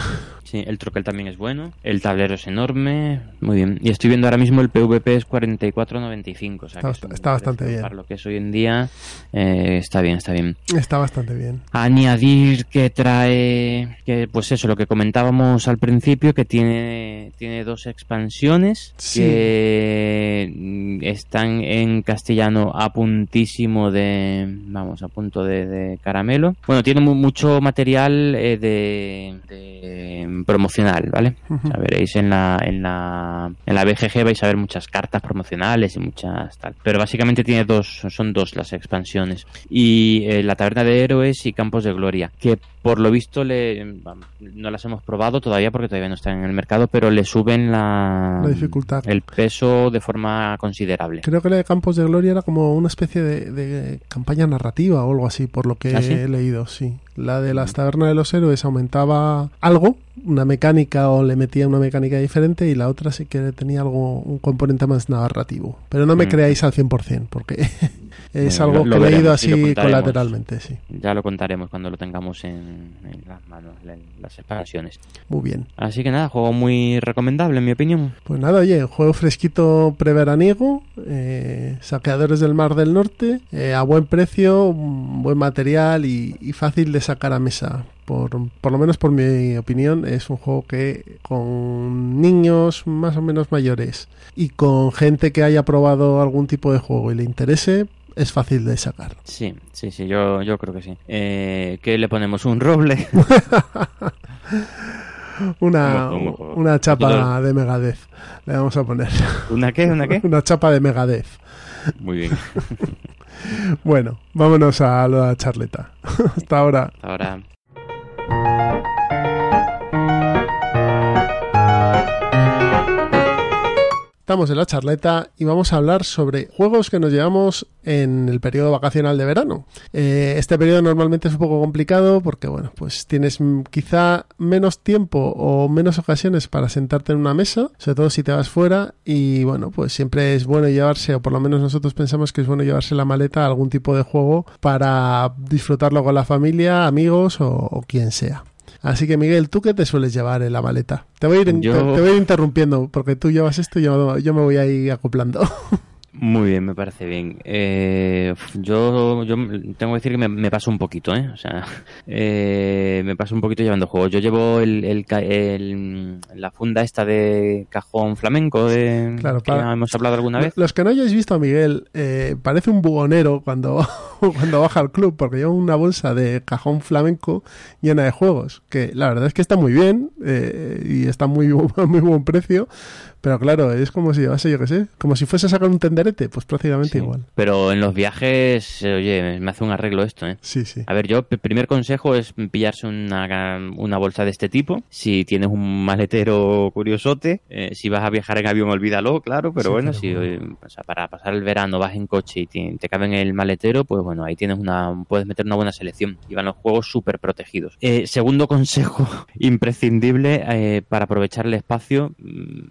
Sí, el troquel también es bueno, el tablero es enorme, muy bien. Y estoy viendo ahora mismo el PVP es 44.95, o sea Está que es está bastante bien. Para lo que es hoy en día, eh, está bien, está bien. Está bastante bien. Añadir que trae, que pues eso, lo que comentábamos al principio, que tiene, tiene dos expansiones Sí. que están en castellano a puntísimo de, vamos, a punto de, de caramelo. Bueno, tiene mu- mucho material eh, de, de promocional, ¿vale? Ujú. O sea, veréis en la, en la, en la BGG vais a ver muchas cartas promocionales y muchas tal. Pero básicamente tiene dos, son dos las expansiones. Y eh, la Taberna de Héroes y Campos de Gloria, que por lo visto le, no las hemos probado todavía porque todavía no están en el mercado, pero le suben la, La dificultad. el peso de forma considerable. Creo que la de Campos de Gloria era como una especie de, de campaña narrativa o algo así, por lo que ¿Ah, sí? he leído, sí. La de las tabernas de los héroes aumentaba algo, una mecánica o le metía una mecánica diferente y la otra sí que tenía algo, un componente más narrativo. Pero no me Mm. creáis al 100% porque es Bueno, algo lo- lo que he leído así colateralmente, sí. Ya lo contaremos cuando lo tengamos en, en las manos, la- las expansiones. Muy bien. Así que nada, juego muy recomendable en mi opinión. Pues nada, oye, juego fresquito preveraniego, eh, saqueadores del Mar del Norte, eh, a buen precio, buen material y, y fácil de sacar a mesa. Por, por lo menos por mi opinión, es un juego que con niños más o menos mayores y con gente que haya probado algún tipo de juego y le interese, es fácil de sacar. Sí, sí, sí, yo, yo creo que sí. Eh, ¿Qué le ponemos? ¿Un roble? Una, una chapa de Megadeth le vamos a poner. ¿Una qué? ¿Una qué? Una chapa de Megadeth. Muy bien. Bueno, vámonos a la charleta. Hasta ahora. Ahora, Estamos en la charleta y vamos a hablar sobre juegos que nos llevamos en el periodo vacacional de verano. Eh, este periodo normalmente es un poco complicado porque, bueno, pues tienes quizá menos tiempo o menos ocasiones para sentarte en una mesa, sobre todo si te vas fuera y, bueno, pues siempre es bueno llevarse, o por lo menos nosotros pensamos que es bueno llevarse la maleta a algún tipo de juego para disfrutarlo con la familia, amigos o quien sea. Así que Miguel, ¿tú qué te sueles llevar en la maleta? Te voy a ir, in- Yo- te, te voy a ir interrumpiendo porque tú llevas esto y yo, yo me voy a ir acoplando. muy bien, me parece bien. Eh, yo, yo tengo que decir que me, me paso un poquito, ¿eh? O sea, eh, me paso un poquito llevando juegos. Yo llevo el, el el- la funda esta de cajón flamenco de, Claro, que hemos hablado alguna vez. Los que no hayáis visto a Miguel, eh, parece un bugonero cuando, cuando baja al club porque lleva una bolsa de cajón flamenco llena de juegos, que la verdad es que está muy bien eh, y está muy, muy buen precio, pero claro, es como si llevase, yo qué sé, como si fuese a sacar un tenderete, pues prácticamente Sí. igual. Pero en los viajes, eh, oye, me hace un arreglo esto, ¿eh? Sí, sí. A ver, yo, el primer consejo es pillarse una, una bolsa de este tipo. Si tienes un maletero curiosote, eh, si vas a viajar en avión, olvídalo, claro, pero Sí, bueno, pero si bueno. o sea, para pasar el verano vas en coche y te, te cabe en el maletero, pues bueno, ahí tienes una, puedes meter una buena selección. Y van los juegos súper protegidos. Eh, segundo consejo imprescindible eh, para aprovechar el espacio, mm,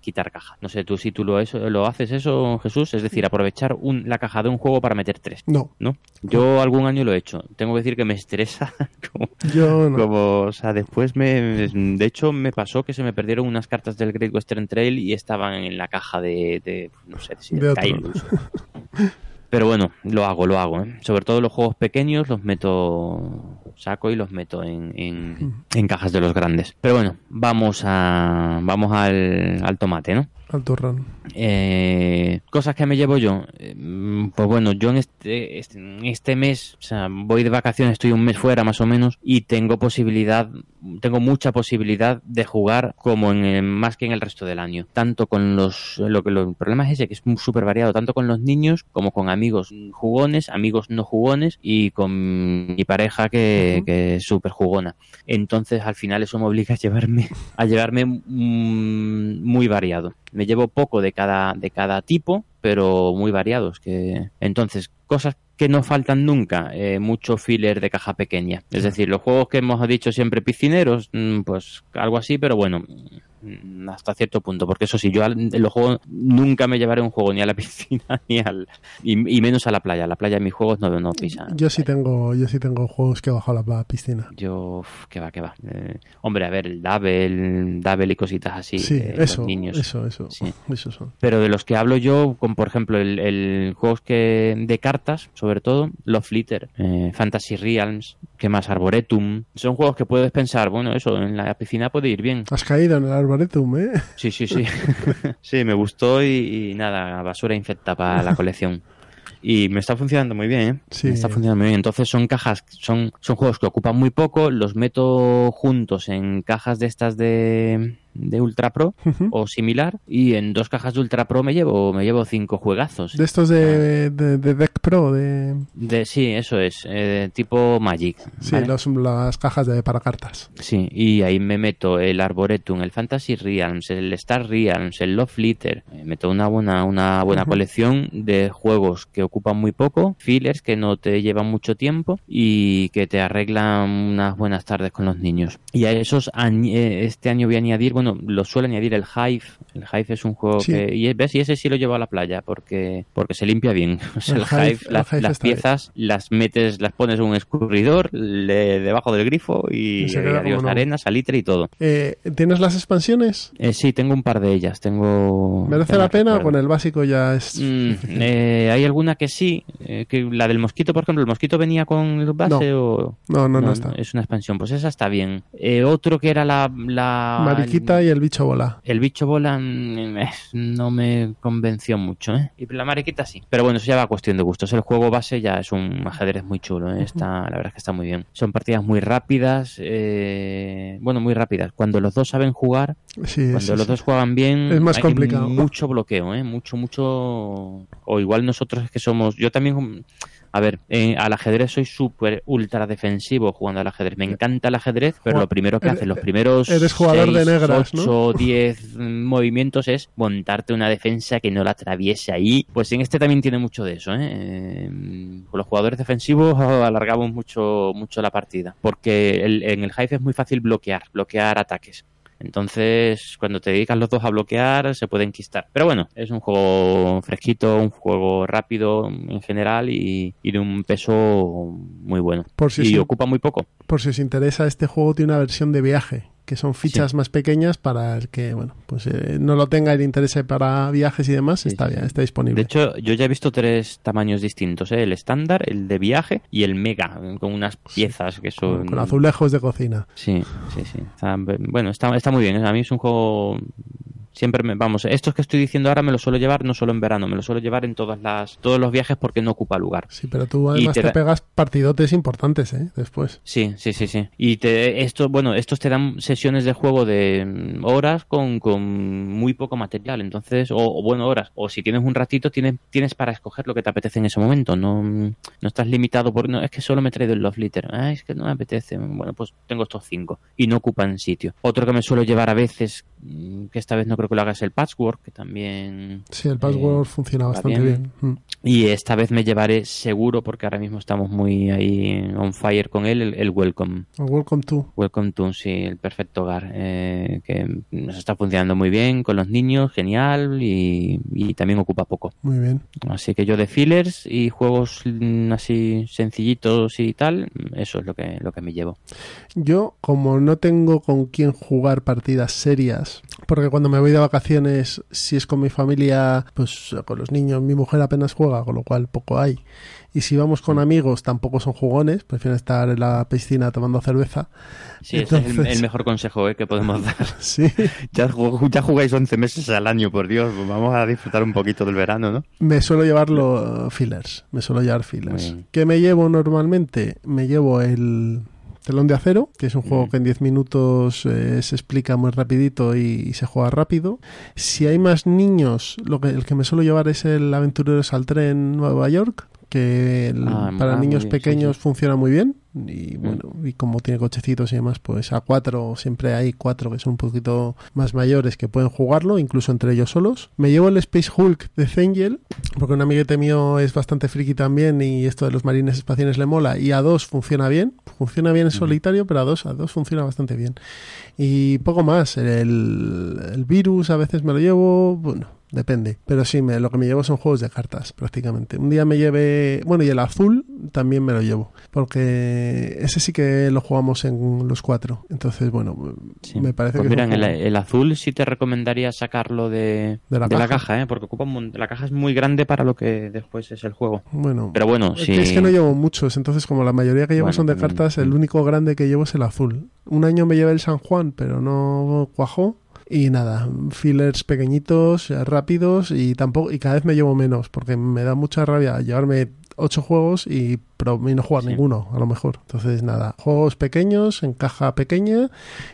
quitar caja. No sé, tú si tú lo, eso, lo haces eso, Jesús, es decir, aprovechar un, la caja de un juego para meter tres. No, ¿no? Yo algún año lo he hecho. Tengo que decir que me estresa. como, yo no. como, o sea, después me. De hecho, me pasó que se me perdieron unas cartas del Great Western Trail y estaban en la caja de. de, no sé, si De de. Kailus. Pero bueno, lo hago, lo hago. ¿eh? Sobre todo los juegos pequeños los meto. Saco y los meto en, en, en cajas de los grandes. Pero bueno, vamos a. Vamos al, al tomate, ¿no? Al turrón. Eh, cosas que me llevo yo. Eh, mm, Pues bueno, yo en este, este, este mes, o sea, voy de vacaciones, estoy un mes fuera más o menos, y tengo posibilidad, tengo mucha posibilidad de jugar como en el- más que en el resto del año. Tanto con los, lo que lo- el problema es ese, que es súper variado, tanto con los niños como con amigos jugones, amigos no jugones y con mi pareja que, que es súper jugona. Entonces al final eso me obliga a llevarme, a llevarme mm, muy variado. Me llevo poco de cada, de cada tipo, pero muy variados. Que... Entonces, cosas que no faltan nunca, eh, mucho filler de caja pequeña. Es decir, los juegos que hemos dicho siempre piscineros, mm, pues algo así, pero bueno, hasta cierto punto. Porque eso sí, yo en los juegos nunca me llevaré un juego ni a la piscina ni al. y, y menos a la playa. La playa en mis juegos no, no pisan. Yo sí tengo, yo sí tengo juegos que he bajado a la piscina. Yo, que va, que va. Eh, hombre, a ver, el Double, Double y cositas así. Sí, los eso, niños. eso, eso, Sí. eso son. Pero de los que hablo yo, con por ejemplo el, el juegos que de cartas, sobre todo, Love Flitter, eh, Fantasy Realms, que más Arboretum, son juegos que puedes pensar, bueno, eso en la piscina puede ir bien. Has caído en el arboretum, ¿eh? Sí, sí, sí. sí, me gustó y, y nada, basura infecta para la colección. Y me está funcionando muy bien, ¿eh? Sí. Me está funcionando muy bien. Entonces son cajas, son, son juegos que ocupan muy poco, los meto juntos en cajas de estas de, de Ultra Pro o similar y en dos cajas de Ultra Pro me llevo, me llevo cinco juegazos. De estos de, de, de Deck Pro, de... De, sí, eso es, eh, tipo Magic. Sí, ¿vale? los- las cajas de para cartas. Sí, y ahí me meto el Arboretum, el Fantasy Realms, el Star Realms, el Love Litter. Me meto una buena, una buena colección de juegos que ocupan muy poco, fillers que no te llevan mucho tiempo y que te arreglan unas buenas tardes con los niños. Y a esos eh, este año voy a añadir, bueno, lo suelo añadir el Hive. El Hive es un juego Sí. que, y ves, y ese sí lo llevo a la playa porque, porque se limpia bien. O sea, El el, Hive- Hive, las, Hive las está bien. piezas las metes, las pones en un escurridor le- debajo del grifo y, Y queda adiós nuevo. arena, salitre y todo. Eh, ¿Tienes las expansiones? Eh, sí, tengo un par de ellas. Tengo. ¿Merece la no pena o con el básico ya es Mm, eh, hay alguna que sí, eh, que la del mosquito, por ejemplo, el mosquito venía con el base o No, no, no, está. es una expansión, pues esa está bien. Eh, otro que era la, la Mariquita y el bicho bola. el bicho bola mm, eh, no me convenció mucho, ¿eh? Y la mariquita sí. Pero bueno, eso ya va cuestión de El juego base ya es un ajedrez muy chulo, ¿eh? Está, la verdad es que está muy bien. Son partidas muy rápidas, eh, bueno, muy rápidas. Cuando los dos saben jugar, Sí, cuando sí, los sí. dos juegan bien, Es más hay complicado. mucho bloqueo, ¿eh? Mucho, mucho. O igual nosotros es que somos. Yo también. A ver, eh, al ajedrez soy súper ultra defensivo jugando al ajedrez. Me encanta el ajedrez, pero lo primero que eres- hace, los primeros eres jugador de seis, negras, ¿no? ocho, 10 movimientos es montarte una defensa que no la atraviese ahí. Pues en este también tiene mucho de eso, ¿eh? Eh, Con los jugadores defensivos alargamos mucho, mucho la partida. Porque el- en el Hive es muy fácil bloquear, bloquear ataques. Entonces, cuando te dedicas los dos a bloquear, se puede enquistar. Pero bueno, es un juego fresquito, un juego rápido en general y, y de un peso muy bueno. Por si y sí. ocupa muy poco. Por si os interesa, este juego tiene una versión de viaje, que son fichas más pequeñas para el que, bueno, pues eh, no lo tenga y le interese para viajes y demás, Sí, está bien, sí. está disponible. De hecho, yo ya he visto tres tamaños distintos, ¿eh? el estándar, el de viaje y el mega, con unas piezas que son... con, azulejos de cocina. Sí, sí, sí. Está- bueno, está, está muy bien. ¿eh? A mí es un juego. Siempre me. Vamos, estos que estoy diciendo ahora me los suelo llevar no solo en verano, me los suelo llevar en todas las, todos los viajes porque no ocupa lugar. Sí, pero tú además te pegas partidotes importantes, ¿eh? Después. Sí, sí, sí, sí. Y te, esto, bueno, estos te dan sesiones de juego de mm, horas con, con muy poco material. Entonces, o, o, bueno, horas. O si tienes un ratito, tienes, tienes para escoger lo que te apetece en ese momento. No, mm, no estás limitado por, no, es que solo me he traído el Love Litter. Ah, es que no me apetece. Bueno, pues tengo estos cinco. Y no ocupan sitio. Otro que me suelo llevar a veces, mm, que esta vez no creo que lo haga, es el Patchwork, que también Sí, el password Eh, funciona bastante bien. bien. Mm. y esta vez me llevaré seguro, porque ahora mismo estamos muy ahí on fire con él, el, el Welcome. Welcome to. Welcome to, sí, el perfecto hogar, eh, que nos está funcionando muy bien con los niños, genial, y, y también ocupa poco. Muy bien. Así que yo de fillers y juegos mm, así sencillitos y tal, eso es lo que, lo que me llevo. Yo, como no tengo con quién jugar partidas serias, porque cuando me voy de vacaciones, si es con mi familia, pues con los niños, mi mujer apenas juega, con lo cual poco hay. Y si vamos con amigos, tampoco son jugones, prefieren estar en la piscina tomando cerveza. Sí, ese es el, mejor consejo ¿eh? que podemos dar. Sí, Ya, ya jugáis 11 meses al año, por Dios. pues Vamos a disfrutar un poquito del verano, ¿no? me suelo llevar los fillers, me suelo llevar fillers. ¿Qué me llevo normalmente? Me llevo el Telón de Acero, que es un juego Mm. que en 10 minutos eh, se explica muy rapidito y, y se juega rápido. Si hay más niños, lo que, el que me suelo llevar es el Aventureros al Tren Nueva York, que el- Ah, para ah, niños bien, sí, pequeños sí. funciona muy bien. Y Mm. bueno, y como tiene cochecitos y demás, pues a cuatro siempre hay cuatro que son un poquito más mayores que pueden jugarlo, incluso entre ellos solos. Me llevo el Space Hulk de Zengel, porque un amiguete mío es bastante friki también y esto de los marines espaciales le mola. Y a dos funciona bien, funciona bien en solitario, pero a dos, a dos funciona bastante bien. Y poco más, el, el virus a veces me lo llevo, bueno, depende. Pero sí, me, lo que me llevo son juegos de cartas, prácticamente. Un día me llevé, bueno, y el azul también me lo llevo, porque ese sí que lo jugamos en los cuatro. Entonces, bueno, Sí. me parece Pues que... mira, el, el azul sí te recomendaría sacarlo de, De la de la caja. ¿eh? Porque ocupa un la caja es muy grande para lo que después es el juego. Bueno, Pero bueno, Es sí. que- Es que no llevo muchos, entonces como la mayoría que llevo Bueno, son de también, cartas, el mm. único grande que llevo es el azul. Un año me llevé el San Juan, pero no cuajó. Y nada, fillers pequeñitos, eh, rápidos y tampoco y cada vez me llevo menos porque me da mucha rabia llevarme ocho juegos y, y no jugar Sí. ninguno, a lo mejor. Entonces nada, juegos pequeños en caja pequeña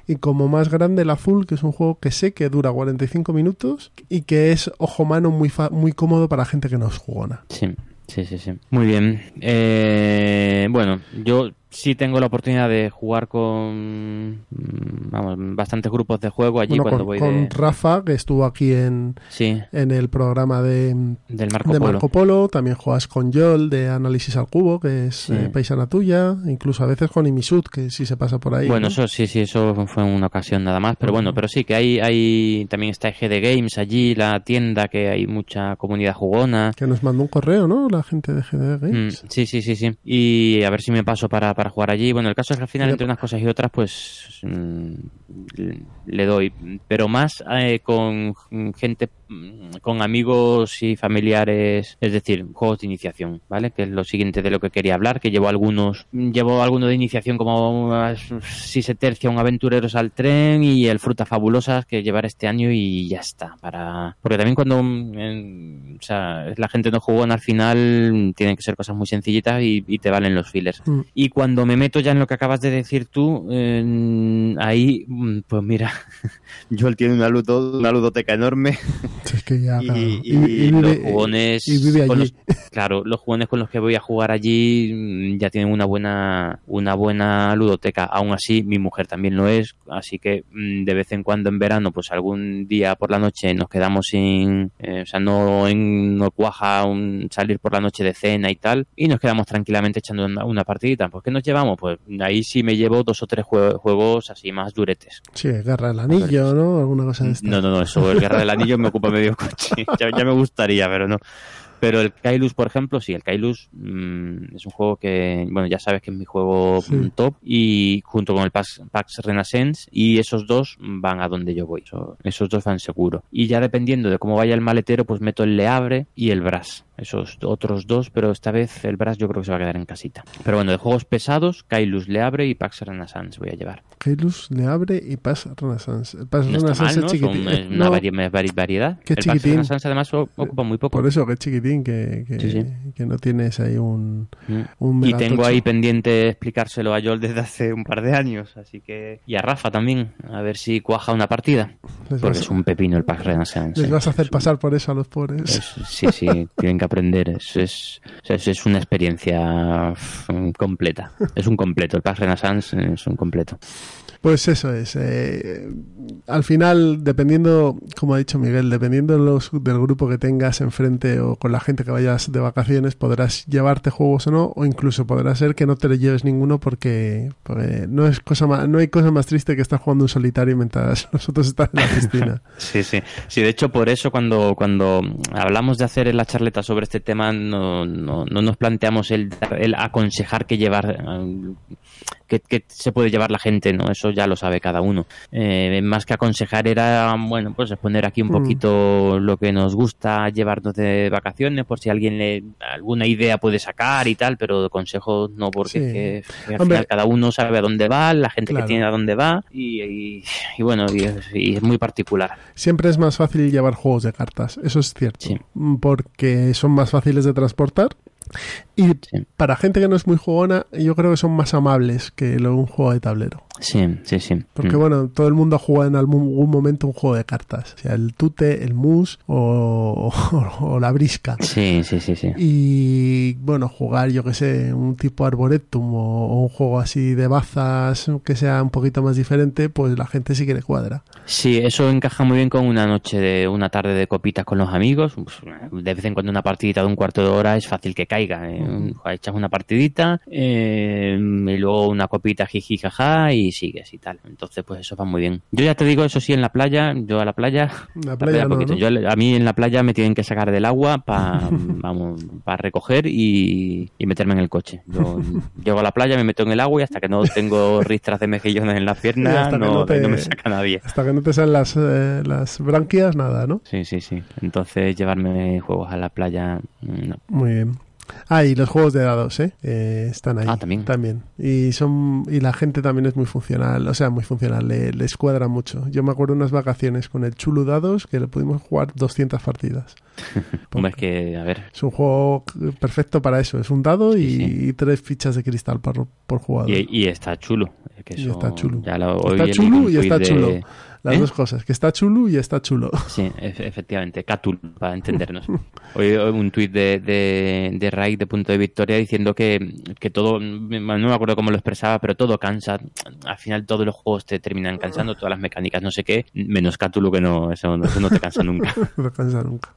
y como más grande el azul, que es un juego que sé que dura 45 minutos y que es ojo mano muy fa- muy cómodo para gente que no es jugona. Sí, sí, sí, sí. Muy bien. Eh, bueno, yo sí tengo la oportunidad de jugar con mm, vamos, bastantes grupos de juego allí Bueno, cuando con, voy con de... Rafa, que estuvo aquí en, Sí, en el programa de, del Marco de Polo. Marco Polo. También juegas con Yol de Análisis al Cubo, que es Sí. eh, paisana tuya. Incluso a veces con Imisud, que sí se pasa por ahí. Bueno, ¿no? eso sí, sí, eso fue una ocasión nada más, pero bueno, pero sí que hay, hay también está GD Games allí, la tienda que hay mucha comunidad jugona. Que nos mandó un correo, ¿no? La gente de GD Mm, Games. sí, sí, sí, sí. Y a ver si me paso para, para jugar allí. Bueno, el caso es que al final, entre unas cosas y otras, pues mm, le doy. Pero más eh, con gente, mm, con amigos y familiares, es decir, juegos de iniciación, ¿vale? Que es lo siguiente de lo que quería hablar, que llevo algunos, llevo alguno de iniciación como si se tercia un aventureros al tren y el frutas fabulosas que llevar este año y ya está. Para, porque también cuando mm, en- o sea, la gente no jugona al final tienen que ser cosas muy sencillitas y, y te valen los fillers. Mm. Y cuando me meto ya en lo que acabas de decir tú, eh, ahí, mm, pues mira, Joel tiene una, ludo- una ludoteca enorme. Sí, es que ya, y, los jugones y vive con los- claro los jugones con los que voy a jugar allí mm, ya tienen una buena una buena ludoteca. Aún así mi mujer también lo es así que mm, de vez en cuando en verano pues algún día por la noche nos quedamos sin eh, o sea no en no cuaja un salir por la noche de cena y tal y nos quedamos tranquilamente echando una, una partidita pues qué nos llevamos pues ahí sí me llevo dos o tres jue- juegos así más duretes Sí, Guerra del Anillo, ¿no? Alguna cosa de esta. no, no, no, eso, el Guerra del Anillo me ocupa medio coche. Ya, ya me gustaría, pero no. Pero el Kailus, por ejemplo, sí, el Kailus mm, es un juego que, bueno, ya sabes que es mi juego Sí. mm, top y junto con el Pax, Pax Renaissance y esos dos van a donde yo voy. Eso- esos dos van seguro. Y ya dependiendo de cómo vaya el maletero, pues meto el Leabre y el Brass. Esos otros dos, pero esta vez el Brass yo creo que se va a quedar en casita. Pero bueno, de juegos pesados, Kailus, Leabre y Pax Renaissance voy a llevar. Keylus le abre y Pass Renaissance. No está Renaissance mal, ¿no? es chiquitín. Son, eh, No, una vari- vari- variedad. Qué el Pax chiquitín. Renaissance además o- ocupa muy poco. Por eso, que es chiquitín, que, que, Sí, sí. que no tienes ahí un, Mm. un Y tengo ahí pendiente explicárselo a Joel desde hace un par de años, así que... Y a Rafa también, a ver si cuaja una partida. Les Porque vas, es un pepino el Pax Renaissance. les ¿eh? vas a hacer pasar por eso a los pobres. es- sí, sí, tienen que aprender. Es, es, es una experiencia mm, completa. Es un completo. El Pax Renaissance es un completo. Pues eso es. eh, al final, dependiendo, como ha dicho Miguel, dependiendo de los, del grupo que tengas enfrente o con la gente que vayas de vacaciones, podrás llevarte juegos o no, o incluso podrá ser que no te le lleves ninguno porque, no es cosa más, no hay cosa más triste que estar jugando un solitario mientras los otros están en la piscina. Sí, sí. Sí, de hecho, por eso cuando, cuando hablamos de hacer la charleta sobre este tema, no, no, no nos planteamos el, el aconsejar que llevar, eh, que, que se puede llevar la gente, ¿no? Eso ya lo sabe cada uno. Eh, más que aconsejar era, bueno, pues exponer aquí un Mm. poquito lo que nos gusta llevarnos de vacaciones, por si alguien le alguna idea puede sacar y tal, pero consejos no, porque Sí. es que, que al Hombre. final cada uno sabe a dónde va, la gente Claro. que tiene a dónde va y, y- y bueno, y es, y es muy particular. Siempre es más fácil llevar juegos de cartas, eso es cierto. Sí. Porque son más fáciles de transportar. Y Sí. para gente que no es muy jugona, yo creo que son más amables que lo- un juego de tablero. Sí, sí, sí. Porque Mm. bueno, todo el mundo ha jugado en algún, momento un juego de cartas. O sea, el tute, el mus o, o- o la brisca. Sí, sí, sí, sí. Y bueno, jugar, yo que sé, un tipo Arboretum o, o un juego así de bazas que sea un poquito más diferente, pues la gente sí que le cuadra. Sí, eso encaja muy bien con una noche de una tarde de copitas con los amigos. De vez en cuando una partidita de un cuarto de hora es fácil que caiga. ¿Eh? Echas una partidita eh, y luego una copita jiji jaja y sigues y tal. Entonces, pues eso va muy bien. Yo ya te digo, eso sí, en la playa, yo a la playa, La playa no, poquito. ¿no? Yo, a mí en la playa me tienen que sacar del agua para para recoger y, y meterme en el coche. Yo llego a la playa, me meto en el agua y hasta que no tengo ristras de mejillones en las piernas, no, no te- no me saca nadie. Hasta que no te salen las, eh, las branquias, nada, ¿no? Sí, sí, sí. Entonces llevarme juegos a la playa, no. Muy bien. Ah, y los juegos de dados, ¿eh? Eh, están ahí. Ah, también. Y son y la gente también es muy funcional, o sea, muy funcional, le, les cuadra mucho. Yo me acuerdo unas vacaciones con el Chulu Dados que le pudimos jugar 200 partidas. Hombre, es que, a ver, Es un juego perfecto para eso. Es un dado y, Sí, sí. y tres fichas de cristal por, por jugador. y, y está chulo. Y está chulo. ya lo- Está hoy chulo y está de- chulo. Las ¿Eh? dos cosas, que está chulo y está chulo. Sí, ef- efectivamente, Catul, para entendernos. Hoy hoy un tuit de, de, de Ray de Punto de Victoria diciendo que, que todo, no me acuerdo cómo lo expresaba, pero todo cansa. Al final todos los juegos te terminan cansando, todas las mecánicas, no sé qué, menos Cthulhu que no, eso, no- eso no te cansa nunca. No cansa nunca.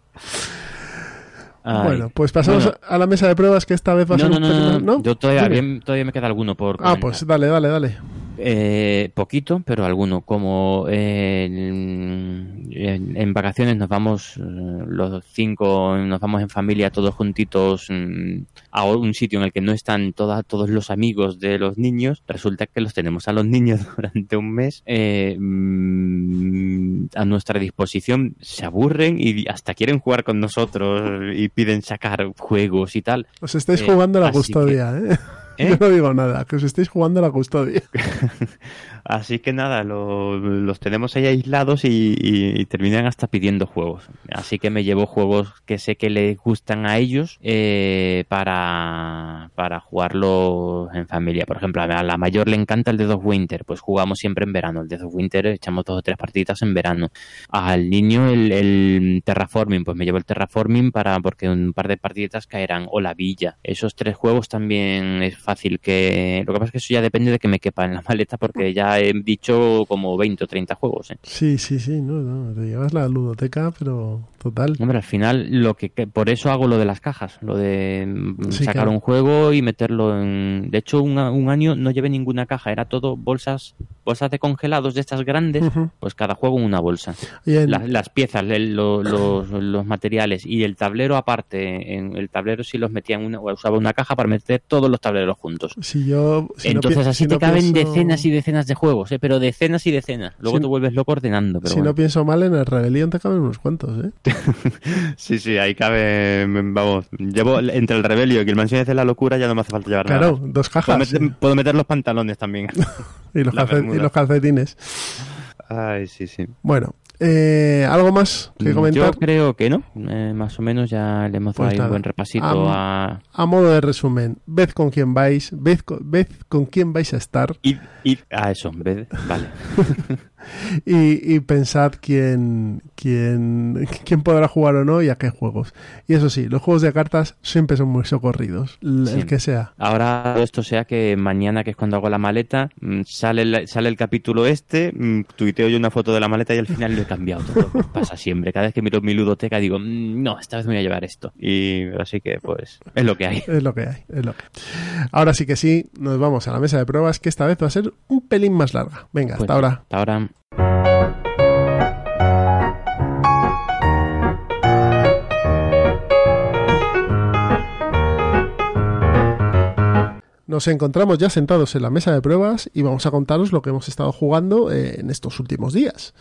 Ay. Bueno, pues pasamos Bueno. a la mesa de pruebas que esta vez va a No, ser no, un no, no, yo todavía, bien- todavía me queda alguno por Ah, pues dale, dale, dale. Eh, poquito, pero alguno. Como eh, en, en- en vacaciones nos vamos eh, los cinco, nos vamos en familia todos juntitos mm, a un sitio en el que no están toda- todos los amigos de los niños. Resulta que los tenemos a los niños durante un mes eh, mm, a nuestra disposición. Se aburren y hasta quieren jugar con nosotros y piden sacar juegos y tal. Os estáis jugando la custodia, ¿eh? ¿Eh? Yo no digo nada, que os estáis jugando la custodia. Así que nada, lo- los tenemos ahí aislados y, y- y terminan hasta pidiendo juegos. Así que me llevo juegos que sé que les gustan a ellos eh, para, para jugarlos en familia. Por ejemplo, a la mayor le encanta el Dead of Winter, pues jugamos siempre en verano. El Dead of Winter echamos dos o tres partiditas en verano. Al niño el, el Terraforming, pues me llevo el Terraforming para porque un par de partiditas caerán. O la Villa. Esos tres juegos también es fácil que... Lo que pasa es que eso ya depende de que me quepa en la maleta porque ya he dicho como 20 o 30 juegos. ¿eh? Sí, sí, sí, no, no, te llevas la ludoteca, pero total. Hombre, al final, lo que, que- por eso hago lo de las cajas, lo de mm, Sí, sacar claro. un juego y meterlo en. De hecho, un, a- un año no llevé ninguna caja, era todo bolsas, bolsas de congelados de estas grandes, pues cada juego en una bolsa. Y en- Las, las piezas, el- lo- los, los materiales y el tablero aparte, en el tablero sí los metía en una, o usaba una caja para meter todos los tableros juntos. si yo... si Entonces así si te no caben pienso- decenas y decenas de juegos, ¿eh? pero decenas y decenas. Luego Si- te vuelves loco ordenando. Pero Si bueno. no pienso mal, en el Rebelión te caben unos cuantos, ¿eh? Sí, sí, ahí cabe. Vamos, llevo entre el rebelio y el mansiones de la locura, ya no me hace falta llevar Claro, nada. dos Puedo cajas. puedo meter los pantalones también. Y los, y calcetines. Ay, sí, sí. Bueno, eh, ¿algo más que comentar? Yo creo que no. Eh, más o menos ya le hemos Pues dado un buen repasito a. A modo de resumen, ved con quién vais, ved con, ved con quién vais a estar Y, y a eso, en vez de- Vale. y, y pensad quién, quién, quién podrá jugar o no y a qué juegos. Y eso sí, los juegos de cartas siempre son muy socorridos, Sí. el que sea. Ahora esto sea que mañana, que es cuando hago la maleta, mm, sale el, sale el capítulo este, mm, tuiteo yo una foto de la maleta y al final lo he cambiado todo. Pasa siempre. Cada vez que miro mi ludoteca digo, "Mm, no, esta vez me voy a llevar esto. Y así que, pues, es lo que hay. Es lo que hay, es lo que Ahora sí que sí, nos vamos a la mesa de pruebas que esta vez va a ser un pelín más larga. Venga, Pues, hasta ahora. Hasta ahora. Nos encontramos ya sentados en la mesa de pruebas y vamos a contaros lo que hemos estado jugando eh, en estos últimos días.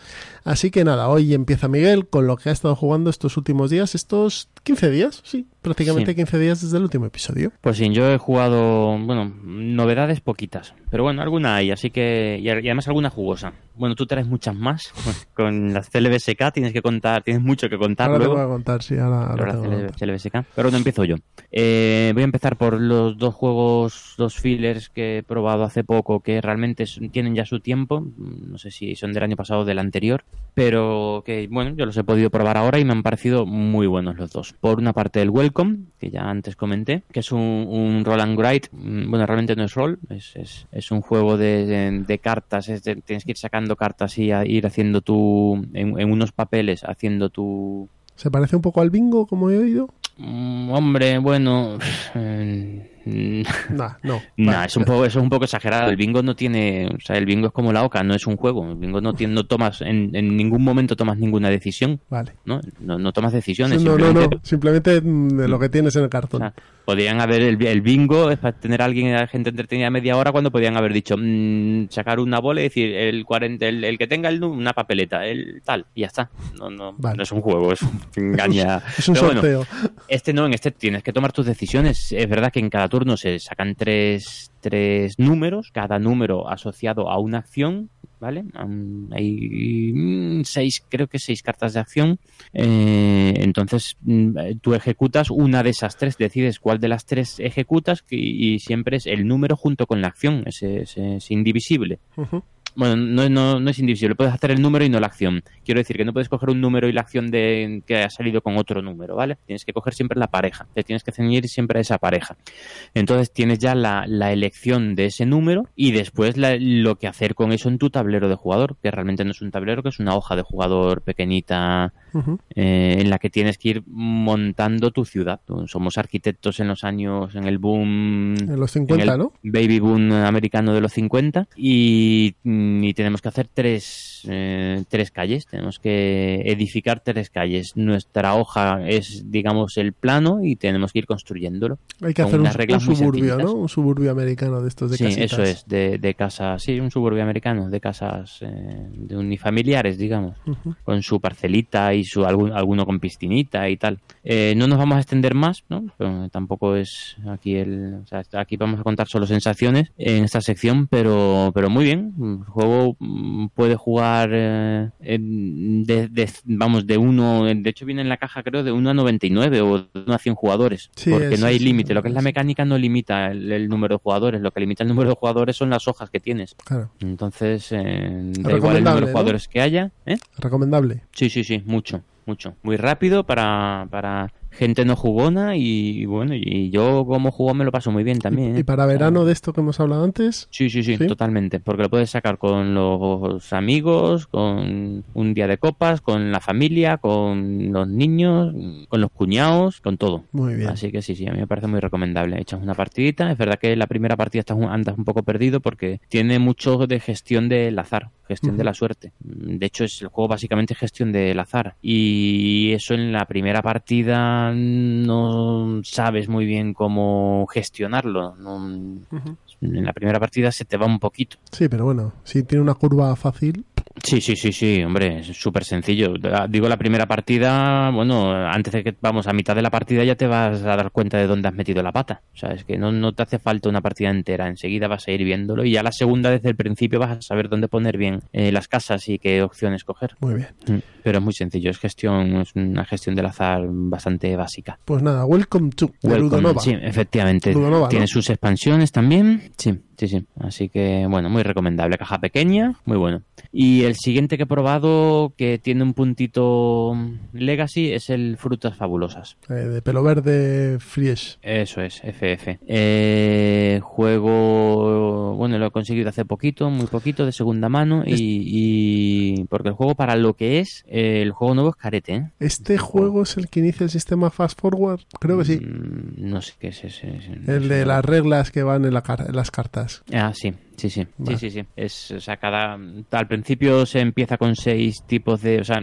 Así que nada, hoy empieza Miguel con lo que ha estado jugando estos últimos días, estos 15 días, sí, prácticamente Sí. 15 días desde el último episodio. Pues sí, yo he jugado, bueno, novedades poquitas, pero bueno, alguna hay, así que, y además alguna jugosa. Bueno, tú traes muchas más, con las CLBSK tienes que contar, tienes mucho que contar Ahora te luego. voy a contar, sí, ahora, ahora Pero te voy a la contar. CL- CLBSK. Pero bueno, empiezo yo. Eh, voy a empezar por los dos juegos, dos fillers que he probado hace poco, que realmente tienen ya su tiempo. No sé si son del año pasado o del anterior, pero que, bueno, yo los he podido probar ahora y me han parecido muy buenos los dos. Por una parte, el Welcome, que ya antes comenté, que es un, un roll and write. Mm, Bueno, realmente no es roll, es, es, es un juego de, de- de cartas. es de- tienes que ir sacando cartas y a- ir haciendo tu, en- en unos papeles, haciendo tu, ¿Se parece un poco al bingo, como he oído? Mm, Hombre, bueno. eh, Nah, no. nah, Vale, es un poco, eso es un poco exagerado. El bingo no tiene, o sea, el bingo es como la oca, no es un juego. El bingo no tiene, no tomas, en, en ningún momento tomas ninguna decisión, Vale. ¿no? No, no tomas decisiones. Sí, no, no, simplemente- no. Simplemente mm, de lo que tienes en el o cartón. sea, podrían haber el, el bingo es para tener a alguien, a gente entretenida media hora cuando podían haber dicho mm, sacar una bola y decir el 40, el, el que tenga el, una papeleta, el tal, y ya está. No, no, Vale. no es un juego, es un engaña. es un Pero bueno, sorteo. este no, en este tienes que tomar tus decisiones. Es verdad que en cada turno se sacan tres, tres números, cada número asociado a una acción, ¿vale? Am, hay mm, seis, creo que seis cartas de acción. Eh, entonces mm, tú ejecutas una de esas tres, decides cuál de las tres ejecutas y, siempre es el número junto con la acción, es, es- indivisible. Bueno, no, no, no es indivisible, puedes hacer el número y no la acción. Quiero decir que no puedes coger un número y la acción de que ha salido con otro número, ¿vale? Tienes que coger siempre la pareja, te tienes que ceñir siempre a esa pareja. Entonces tienes ya la, la elección de ese número y después la- lo que hacer con eso en tu tablero de jugador, que realmente no es un tablero, que es una hoja de jugador pequeñita eh, en la que tienes que ir montando tu ciudad. Somos arquitectos en los años, en el boom En los en 50, el ¿no? baby boom americano de los 50 y, mm, y tenemos que hacer tres, eh, tres calles, tenemos que edificar tres calles. Nuestra hoja es, digamos, el plano y tenemos que ir construyéndolo. Hay que hacer un, un suburbio. ¿no? Un suburbio americano de estos de sí, casitas. eso es, de, de casas, sí, un suburbio americano, de casas eh, de unifamiliares, digamos con su parcelita y su algún, alguno con piscinita y tal. Eh, no nos vamos a extender más, ¿no? Pero tampoco es aquí el, o sea, aquí vamos a contar solo sensaciones en esta sección, pero pero muy bien. Juego mm, puede jugar eh, de, de- vamos de uno, de hecho viene en la caja creo de 1 a 99 o de 1 a 100 jugadores, Sí, porque no hay límite. Lo que es la mecánica no limita el, el número de jugadores, lo que limita el número de jugadores son las hojas que tienes. Claro. Entonces, eh, da igual el número de ¿no? jugadores que haya, ¿eh? Recomendable. Sí, sí, sí, mucho, mucho. Muy rápido para, para gente no jugona y, bueno, y yo como juego me lo paso muy bien también. Y, ¿eh? y para verano de esto que hemos hablado antes, Sí, sí, sí, ¿Sí? totalmente. Porque lo puedes sacar con los amigos, con un día de copas, con la familia, con los niños, con los cuñados, con todo. muy bien. Así que sí, sí, a mí me parece muy recomendable. Echas una partidita. Es verdad que la primera partida estás un- andas un poco perdido porque tiene mucho de gestión del azar, gestión de la suerte. De hecho, es el juego básicamente gestión del azar. Y eso en la primera partida no sabes muy bien cómo gestionarlo. No- en la primera partida se te va un poquito. Sí, pero bueno, si tiene una curva fácil, Sí, sí, sí, sí, hombre, es súper sencillo. Ah, Digo, la primera partida, bueno, antes de que vamos a mitad de la partida ya te vas a dar cuenta de dónde has metido la pata. O sea, es que no, no te hace falta una partida entera, enseguida vas a ir viéndolo y ya la segunda desde el principio vas a saber dónde poner bien eh, las casas y qué opciones coger. muy bien. Mm, Pero es muy sencillo, es gestión, es una gestión del azar bastante básica. Pues nada, Welcome to Welcome, Ludonova. Sí, efectivamente. Ludonova, Tiene ¿no? sus expansiones también. Sí, sí, sí. Así que, bueno, muy recomendable. Caja pequeña, muy bueno. Y el siguiente que he probado, que tiene un puntito Legacy, es el Frutas Fabulosas. Eh, de pelo verde, Friesh. Eso es, FF. Eh, juego, bueno, lo he conseguido hace poquito, muy poquito, de segunda mano. Y, y- porque el juego, para lo que es, eh, el juego nuevo es carete, ¿eh? ¿Este juego es el que inicia el sistema Fast Forward? Creo que sí. Mm, No sé qué es ese. El de las reglas que van en, la car- en las cartas. Ah, sí, Sí, sí, Vale. sí, sí, sí. Es, o sea, cada, al principio se empieza con seis tipos de, o sea,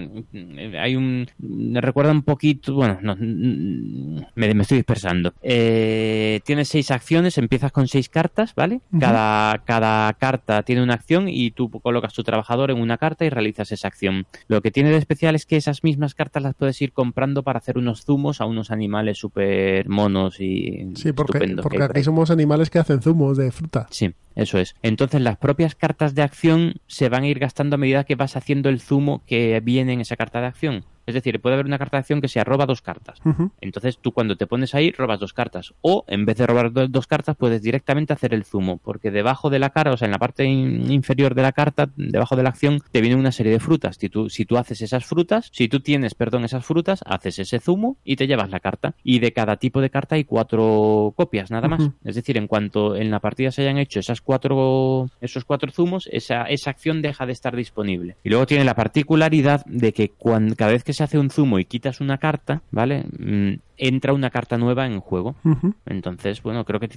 hay un, me recuerda un poquito, bueno, no, me, me estoy dispersando. Eh, tienes seis acciones, empiezas con seis cartas, ¿vale? Cada, cada carta tiene una acción y tú colocas tu trabajador en una carta y realizas esa acción. Lo que tiene de especial es que esas mismas cartas las puedes ir comprando para hacer unos zumos a unos animales súper monos y Sí, porque, porque aquí somos animales que hacen zumos de fruta. Sí, eso es. Entonces las propias cartas de acción se van a ir gastando a medida que vas haciendo el zumo que viene en esa carta de acción. Es decir, puede haber una carta de acción que sea roba dos cartas. Entonces tú cuando te pones ahí robas dos cartas. O en vez de robar do- dos cartas puedes directamente hacer el zumo. Porque debajo de la cara, o sea, en la parte in- inferior de la carta, debajo de la acción, te viene una serie de frutas. Si tú, si tú haces esas frutas, si tú tienes, perdón, esas frutas, haces ese zumo y te llevas la carta. Y de cada tipo de carta hay cuatro copias, nada más. Es decir, en cuanto en la partida se hayan hecho esas cuatro, esos cuatro zumos, esa, esa acción deja de estar disponible. Y luego tiene la particularidad de que cuando, cada vez que se hace un zumo y quitas una carta, ¿vale? Mm, entra una carta nueva en juego. Entonces, bueno, creo que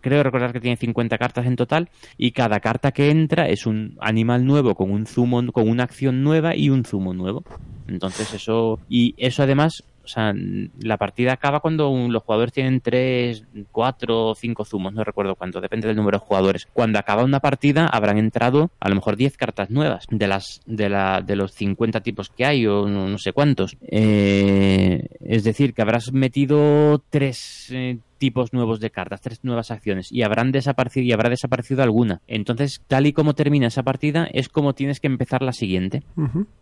creo recordar que tiene 50 cartas en total y cada carta que entra es un animal nuevo con un zumo, con una acción nueva y un zumo nuevo. Entonces eso y eso además, o sea, la partida acaba cuando un- los jugadores tienen 3, 4 o 5 zumos, no recuerdo cuánto, depende del número de jugadores. Cuando acaba una partida habrán entrado a lo mejor 10 cartas nuevas de las de la de los 50 tipos que hay o no, no sé cuántos. Eh, es decir, que habrás metido tres eh, tipos nuevos de cartas, tres nuevas acciones y habrán desaparecido y habrá desaparecido alguna. Entonces, tal y como termina esa partida es como tienes que empezar la siguiente.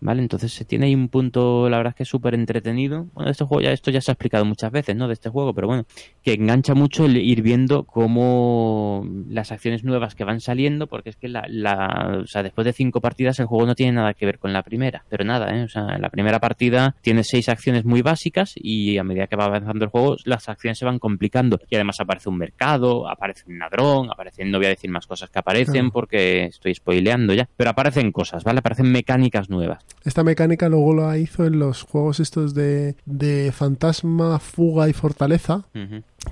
¿Vale? Entonces se tiene ahí un punto, la verdad es que es súper entretenido. Bueno, este juego ya, esto ya se ha explicado muchas veces, ¿no? De este juego, pero bueno, que engancha mucho el ir viendo cómo las acciones nuevas que van saliendo, porque es que la, la, o sea, después de cinco partidas el juego no tiene nada que ver con la primera, pero nada, ¿eh? O sea, la primera partida tiene seis acciones muy básicas y a medida que va avanzando el juego, las acciones se van complicando. Y además aparece un mercado, aparece un ladrón, aparecen, no voy a decir más cosas que aparecen porque estoy spoileando ya, pero aparecen cosas, ¿vale? Aparecen mecánicas nuevas. Esta mecánica luego la hizo en los juegos estos de, de Fantasma, Fuga y Fortaleza,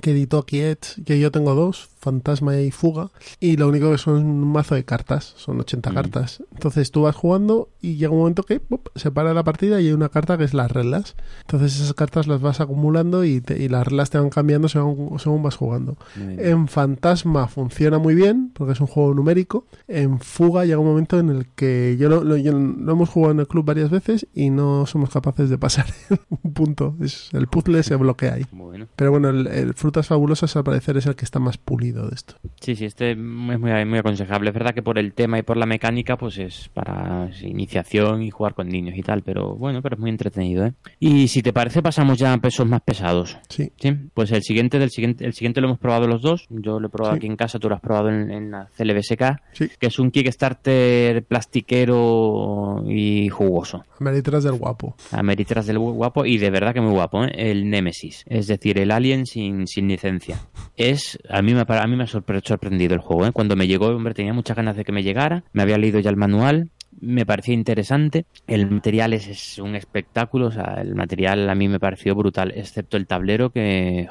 que editó Kiet, que yo tengo dos, Fantasma y Fuga, y lo único que son un mazo de cartas, son 80 Mm. cartas. Entonces tú vas jugando y llega un momento que se para la partida y hay una carta que es las reglas. Entonces esas cartas las vas acumulando y, te- y las reglas te van cambiando según, según vas jugando. En Fantasma funciona muy bien porque es un juego numérico. En Fuga llega un momento en el que yo lo, lo- yo lo hemos jugado en el club varias veces y no somos capaces de pasar un punto. Es, el puzzle se bloquea ahí. Bueno. Pero bueno, el, el Frutas Fabulosas al parecer es el que está más pulido de esto. Sí, sí, este es muy, muy aconsejable. Es verdad que por el tema y por la mecánica, pues es para iniciación y jugar con niños y tal, pero bueno, pero es muy entretenido, ¿eh? Y si te parece, pasamos ya a pesos más pesados. Sí. Sí, pues el siguiente del siguiente, el siguiente lo hemos probado los dos. Yo lo he probado Sí. aquí en casa, tú lo has probado en, en la CLBSK, Sí. que es un Kickstarter plastiquero y jugoso. Meritras del guapo. Ameritras del guapo y de verdad que muy guapo, ¿eh? el Nemesis, es decir, el Alien sin, sin licencia. Es a mí me ha par- a mí me ha sorpre- sorprendido el juego, ¿eh? cuando me llegó, hombre, tenía muchas ganas de que me llegara, me había leído ya el manual, me parecía interesante, el material es, es un espectáculo, o sea, el material a mí me pareció brutal, excepto el tablero que,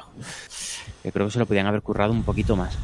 que creo que se lo podían haber currado un poquito más.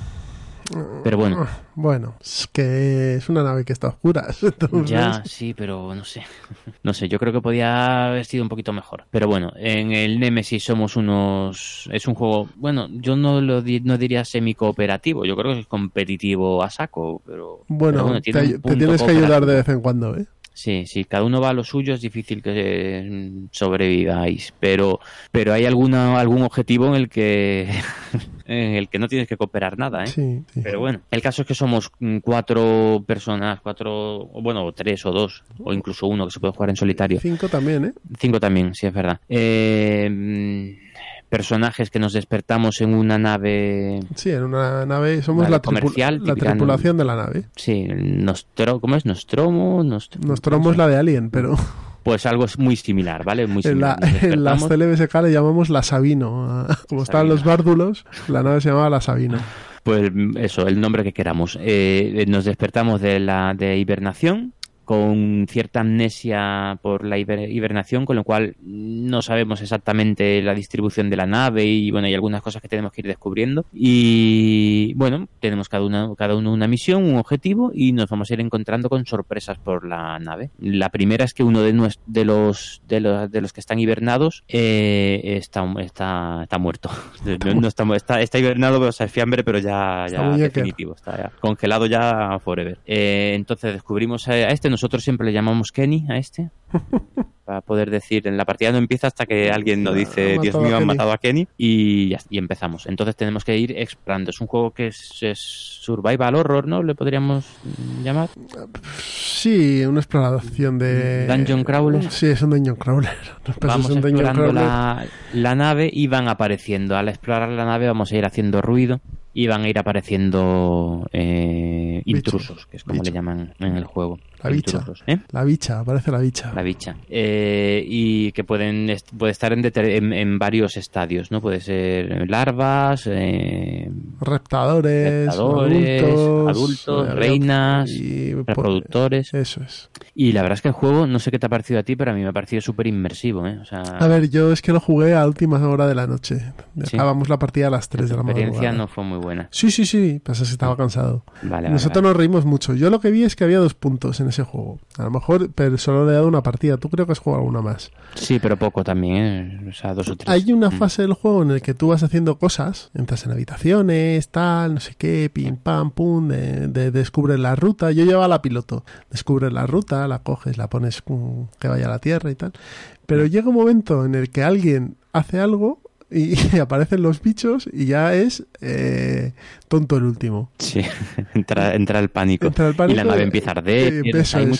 Pero bueno, Bueno, es que es una nave que está a oscuras. entonces- Ya, sí, pero no sé. No sé, yo creo que podía haber sido un poquito mejor. Pero bueno, en el Nemesis somos unos... Es un juego, bueno, yo no lo di- no diría semi-cooperativo, yo creo que es competitivo a saco, pero... Bueno, pero te, te tienes que ayudar de vez en cuando, ¿eh? Sí, sí, cada uno va a lo suyo, es difícil que mm, sobreviváis, pero pero hay alguna algún objetivo en el que en el que no tienes que cooperar nada, ¿eh? Sí, sí. Pero bueno, el caso es que somos mm, cuatro personas, cuatro, bueno, tres o dos, o incluso uno que se puede jugar en solitario. Cinco también, ¿eh? Cinco también, sí, es verdad. Eh, mm, personajes que nos despertamos en una nave, Sí, en una nave somos Nave la, comercial, la tripulación de la nave. sí, Nostro, ¿cómo es? Nostromo, Nostro- Nostromo no es la de Alien, pero Pues algo es muy similar, ¿vale? Muy en, la, similar. En las CLBSK le llamamos la Sabino. Como estaban Sabino. los bárdulos, la nave se llamaba la Sabino. Pues eso, el nombre que queramos. Eh, nos despertamos de la de hibernación con cierta amnesia por la hiber- hibernación, con lo cual no sabemos exactamente la distribución de la nave y bueno, hay algunas cosas que tenemos que ir descubriendo. Y bueno, tenemos cada, una, cada uno una misión, un objetivo y nos vamos a ir encontrando con sorpresas por la nave. La primera es que uno de, los, de, los, de los que están hibernados eh, está, está, está muerto. No, no está, está, está hibernado, pero o sea, es fiambre, pero ya, ya definitivo, está ya congelado ya forever. Eh, entonces descubrimos a, a este, nosotros siempre le llamamos Kenny a este. para poder decir, en la partida no empieza hasta que alguien nos dice, Dios mío, han Kenny". matado a Kenny y, ya- y empezamos. Entonces tenemos que ir explorando. Es un juego que es, es survival horror, ¿no? Le podríamos llamar. Sí, una exploración de... Dungeon crawler. Sí, es un dungeon crawler. Vamos un dungeon explorando crawler. la, la nave y van apareciendo. Al explorar la nave vamos a ir haciendo ruido y van a ir apareciendo eh, intrusos, que es como Bicho. le llaman en el juego. La bicha. ¿eh? La bicha, aparece la bicha. La bicha. Eh, y que pueden puede estar en, en, en varios estadios, ¿no? Puede ser larvas, eh, Reptadores, Reptadores, adultos, adultos, eh, reinas, y, po- reproductores. Eso es. Y la verdad es que el juego, no sé qué te ha parecido a ti, pero a mí me ha parecido súper inmersivo, ¿eh? O sea, A ver, yo es que lo jugué a última hora de la noche. Sí. Acabamos la partida a las 3 de la la experiencia no fue muy buena. Sí, sí, sí, pasa estaba cansado. Vale, Nosotros vale. nos reímos mucho. Yo lo que vi es que había dos puntos en ese juego. A lo mejor, pero solo le he dado una partida. Tú creo que has jugado alguna más. Sí, pero poco también, ¿eh? O sea, dos o tres. Hay una Mm. fase del juego en el que tú vas haciendo cosas, entras en habitaciones, tal, no sé qué, pim, pam, pum, de, de- descubres la ruta. Yo llevaba la piloto, descubres la ruta, la coges, la pones mm, que vaya a la tierra y tal. Pero llega un momento en el que alguien hace algo y, aparecen los bichos y ya es eh, tonto el último. Sí, entra, entra el pánico. Entra el pánico y la nave empieza a arder. y eso hay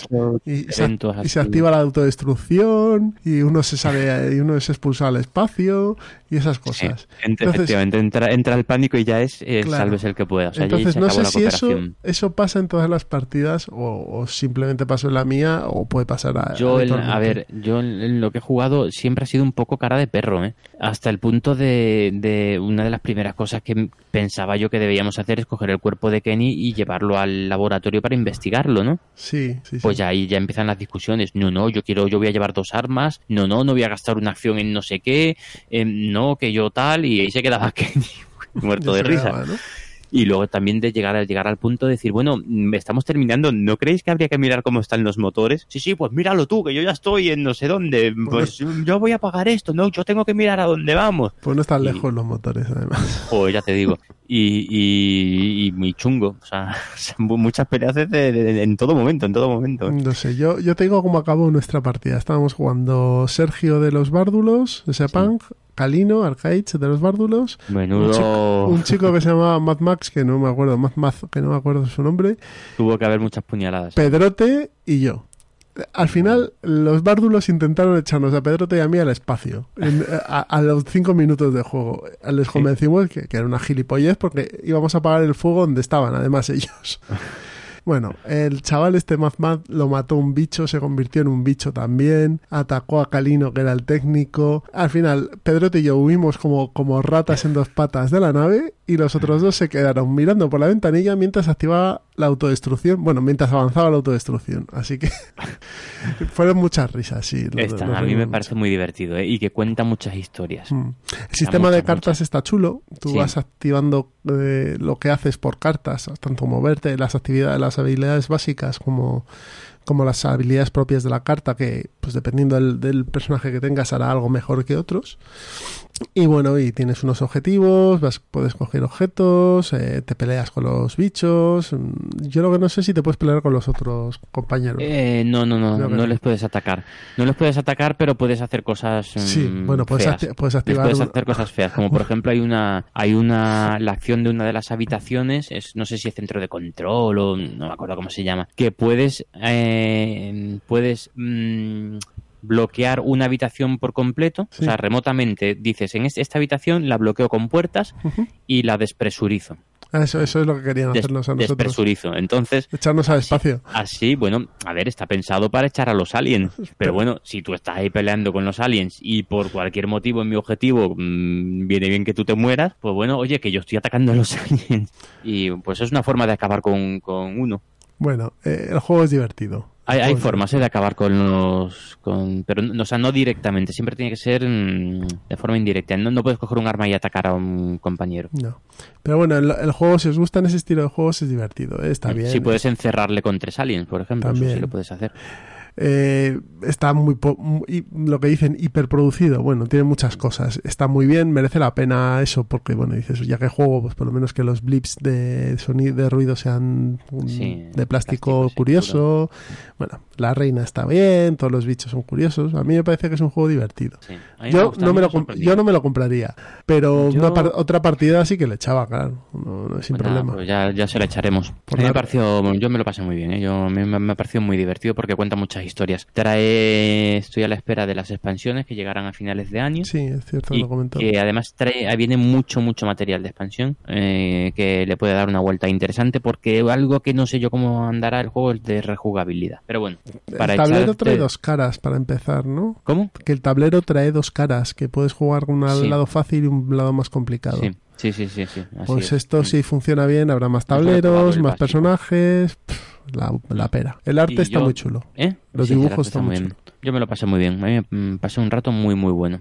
Y se, y se activa la autodestrucción y uno se sale y uno es expulsado al espacio y esas Sí, cosas. Entonces- efectivamente, entra, entra el pánico y ya es eh, Claro. sálvese el que pueda. O sea, Entonces no sé si eso, eso pasa en todas las partidas o, o simplemente pasó en la mía o puede pasar a, Yo, a ver, yo en en lo que he jugado siempre ha sido un poco cara de perro, ¿eh? Hasta el punto de, de una de las primeras cosas que pensaba yo que debíamos hacer es coger el cuerpo de Kenny y llevarlo al laboratorio para investigarlo, ¿no? Sí, sí. Pues ahí ya empiezan las discusiones. No, no, yo quiero, yo voy a llevar dos armas. No, no, no voy a gastar una acción en no sé qué. no, que yo tal. Y ahí se quedaba Kenny muerto de risa. ¿no? Y luego también de llegar, a llegar al punto de decir, bueno, mm, estamos terminando, ¿no creéis que habría que mirar cómo están los motores? Sí, sí, pues míralo tú, que yo ya estoy en no sé dónde. Pues yo voy a pagar esto, no, yo tengo que mirar a dónde vamos. Pues no están Y- lejos los motores, además. Joder, ya te digo. Y, y, y muy chungo. O sea, muchas peleas de- de- de- en todo momento, en todo momento. No sé, yo, yo te digo cómo acabó nuestra partida. Estábamos jugando Sergio de los Bárdulos, ese punk, Calino, Arcaich de los Bárdulos, un Menudo chico, un chico que se llamaba Mad Max, que no me acuerdo, Mad Max, que no me acuerdo su nombre, tuvo que haber muchas puñaladas. Pedrote y yo. Al final, los bárdulos intentaron echarnos a Pedrote y a mí al espacio. En- a, a los cinco minutos de juego. Les convencimos que, que era una gilipollez porque íbamos a apagar el fuego donde estaban, además ellos. Bueno, el chaval este Mad lo mató un bicho, se convirtió en un bicho también, atacó a Calino, que era el técnico. Al final, Pedrote y yo huimos como, como ratas en dos patas de la nave y los otros dos se quedaron mirando por la ventanilla mientras activaba la autodestrucción. Bueno, mientras avanzaba la autodestrucción. Así que fueron muchas risas, sí. lo- Esta, lo a mí me parece muy divertido ¿eh? y que cuenta muchas historias. Mm. El sistema de cartas muchas. está chulo. Tú Sí. vas activando eh, lo que haces por cartas, tanto moverte, las actividades, las habilidades básicas como, como las habilidades propias de la carta, que pues dependiendo del, del personaje que tengas hará algo mejor que otros. Y bueno, y tienes unos objetivos, vas, puedes coger objetos, eh, te peleas con los bichos. Mm, Yo lo que no sé si te puedes pelear con los otros compañeros. Eh, no, no, no, no no. les puedes atacar. No les puedes atacar, pero puedes hacer cosas mm, sí, bueno, puedes, feas. acti- puedes Les activar. puedes hacer cosas feas, como por ejemplo hay una, hay una, la acción de una de las habitaciones, es, no sé si es centro de control o no me acuerdo cómo se llama, que puedes, eh, puedes mm, bloquear una habitación por completo, Sí. o sea, remotamente dices, en esta habitación la bloqueo con puertas y la despresurizo, Ah, Eso, eso es lo que querían Des- hacernos a nosotros. despresurizo. Entonces, Echarnos al espacio. Así, bueno, a ver, está pensado para echar a los aliens. Pero bueno, si tú estás ahí peleando con los aliens y por cualquier motivo en mi objetivo mm, viene bien que tú te mueras, pues bueno, oye, que yo estoy atacando a los aliens. Y pues es una forma de acabar con, con uno. Bueno, eh, el juego es divertido. Hay, hay formas ¿eh? de acabar con los... Con, pero, no- o sea, no directamente. Siempre tiene que ser mm, de forma indirecta. No, no puedes coger un arma y atacar a un compañero. No. Pero bueno, el, el juego, si os gusta en ese estilo de juegos, es divertido. eh, Está bien. Si puedes encerrarle con tres aliens, por ejemplo. Eso También. sí lo puedes hacer. Eh, está muy, lo que dicen hiperproducido. Bueno tiene muchas cosas. Está muy bien merece la pena eso porque bueno dices ya que juego pues por lo menos que los blips de sonido de ruido sean un- Sí, de plástico curioso. bueno la reina está bien todos los bichos son curiosos. A mí me parece que es un juego divertido. Sí. Me yo no me lo yo no me lo compraría pero Yo- una par- otra partida sí que le echaba claro no, no, sin problema. pues ya, ya se la echaremos. Por A mí la- me pareció, yo me lo pasé muy bien, ¿eh? yo, a mí me, me ha parecido muy divertido porque cuenta muchas historias. Trae, estoy a la espera de las expansiones que llegarán a finales de año. sí es cierto Y lo comentó que además trae, viene mucho, mucho material de expansión eh, que le puede dar una vuelta interesante porque algo que no sé yo cómo andará el juego es de rejugabilidad. Pero bueno, para el tablero echarte- trae dos caras para empezar no ¿Cómo? que el tablero trae dos caras, que puedes jugar un Sí. lado fácil y un lado más complicado. Sí, sí, sí, sí. sí, así pues es. esto Mm. si funciona bien, habrá más tableros, más personajes, pff, la, la pera. El arte Y está yo- muy chulo. ¿Eh? Los Sí, dibujos están está muy bien. Yo me lo pasé muy bien. A mí me pasé un rato muy, muy bueno.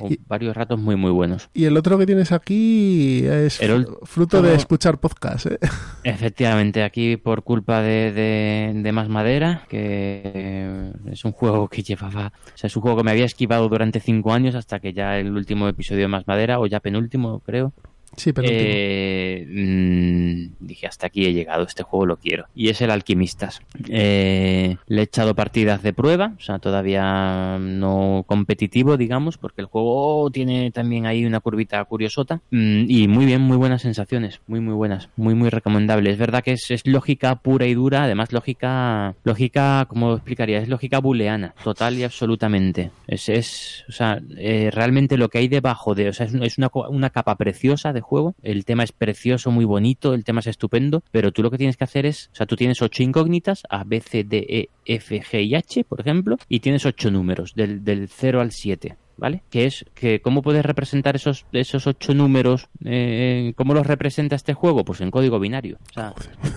O Y- Varios ratos muy, muy buenos. Y el otro que tienes aquí es El fru- fruto de escuchar podcast. ¿eh? Efectivamente, aquí por culpa de, de, de Más Madera, que es un juego que llevaba, o sea, es un juego que me había esquivado durante cinco años hasta que ya el último episodio de Más Madera, o ya penúltimo, creo, Sí, pero eh, mm, dije hasta aquí he llegado, este juego lo quiero. Y es el Alquimistas. Eh, le he echado partidas de prueba, o sea, todavía no competitivo, digamos, porque el juego tiene también ahí una curvita curiosota. Mm, y muy bien, muy buenas sensaciones, muy, muy buenas, muy, muy recomendable. Es verdad que es, es lógica pura y dura, además lógica, lógica, como explicaría, es lógica booleana, total y absolutamente. Es, es o sea, eh, realmente lo que hay debajo de, o sea, es, es una, una capa preciosa de juego. El tema es precioso, muy bonito, el tema es estupendo, pero tú lo que tienes que hacer es, o sea, tú tienes ocho incógnitas, A, B, C, D, E, F, G y H, por ejemplo, y tienes ocho números, del, del 0 al 7. ¿Vale? Que es que cómo puedes representar esos esos ocho números, eh, cómo los representa este juego, pues en código binario. O sea,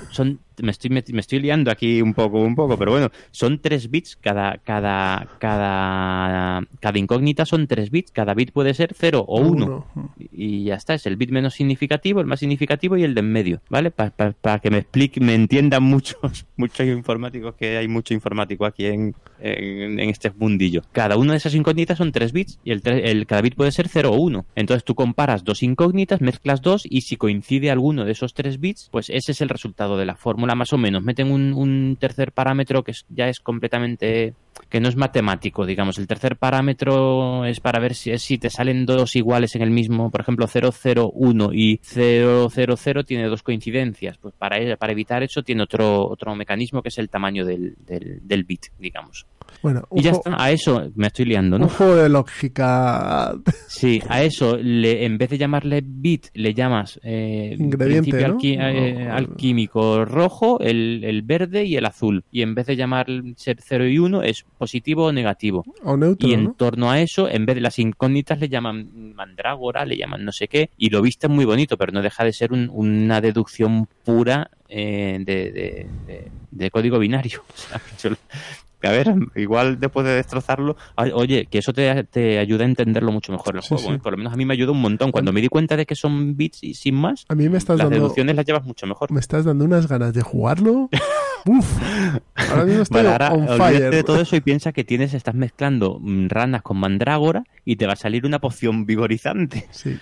son me estoy me, me estoy liando aquí un poco un poco, pero bueno, son tres bits cada cada cada cada incógnita son tres bits, cada bit puede ser 0 o 1 Uno. y ya está, es el bit menos significativo, el más significativo y el de en medio, ¿vale? Para que me explique, me entiendan muchos, muchos informáticos, que hay mucho informático aquí en, en, en este mundillo. Cada una de esas incógnitas son tres bits y el, el cada bit puede ser 0 o 1. Entonces tú comparas dos incógnitas, mezclas dos y si coincide alguno de esos tres bits, pues ese es el resultado de la fórmula más o menos. Meten un, un tercer parámetro que ya es completamente que no es matemático, digamos. El tercer parámetro es para ver si, si te salen dos iguales en el mismo, por ejemplo, 001 y 000 tiene dos coincidencias. Pues para, para evitar eso tiene otro, otro mecanismo que es el tamaño del, del bit, digamos. Bueno, un, Y ya está, a eso me estoy liando, un ¿no? juego de lógica. Sí, a eso, le, en vez de llamarle bit, le llamas eh, Ingrediente, principio ¿no? alqui- eh, alquímico rojo, el, el verde y el azul. Y en vez de llamar ser 0 y 1, es positivo o negativo. O neutro, Y en ¿no? torno a eso, en vez de las incógnitas, le llaman mandrágora, le llaman no sé qué, y lo viste muy bonito, pero no deja de ser un- una deducción pura eh, de, de- de- de código binario. O sea, yo- a ver, igual después de destrozarlo, oye, que eso te, te ayuda a entenderlo mucho mejor el Sí, juego. sí. ¿eh? Por lo menos a mí me ayuda un montón. Cuando me di cuenta de que son bits y sin más, A mí me estás las dando. deducciones las llevas mucho mejor. Me estás dando unas ganas de jugarlo. Uf. Ahora mismo estoy Vale, ahora on fire. de todo eso y piensa que tienes, estás mezclando mm, ranas con mandrágora y te va a salir una poción vigorizante Sí.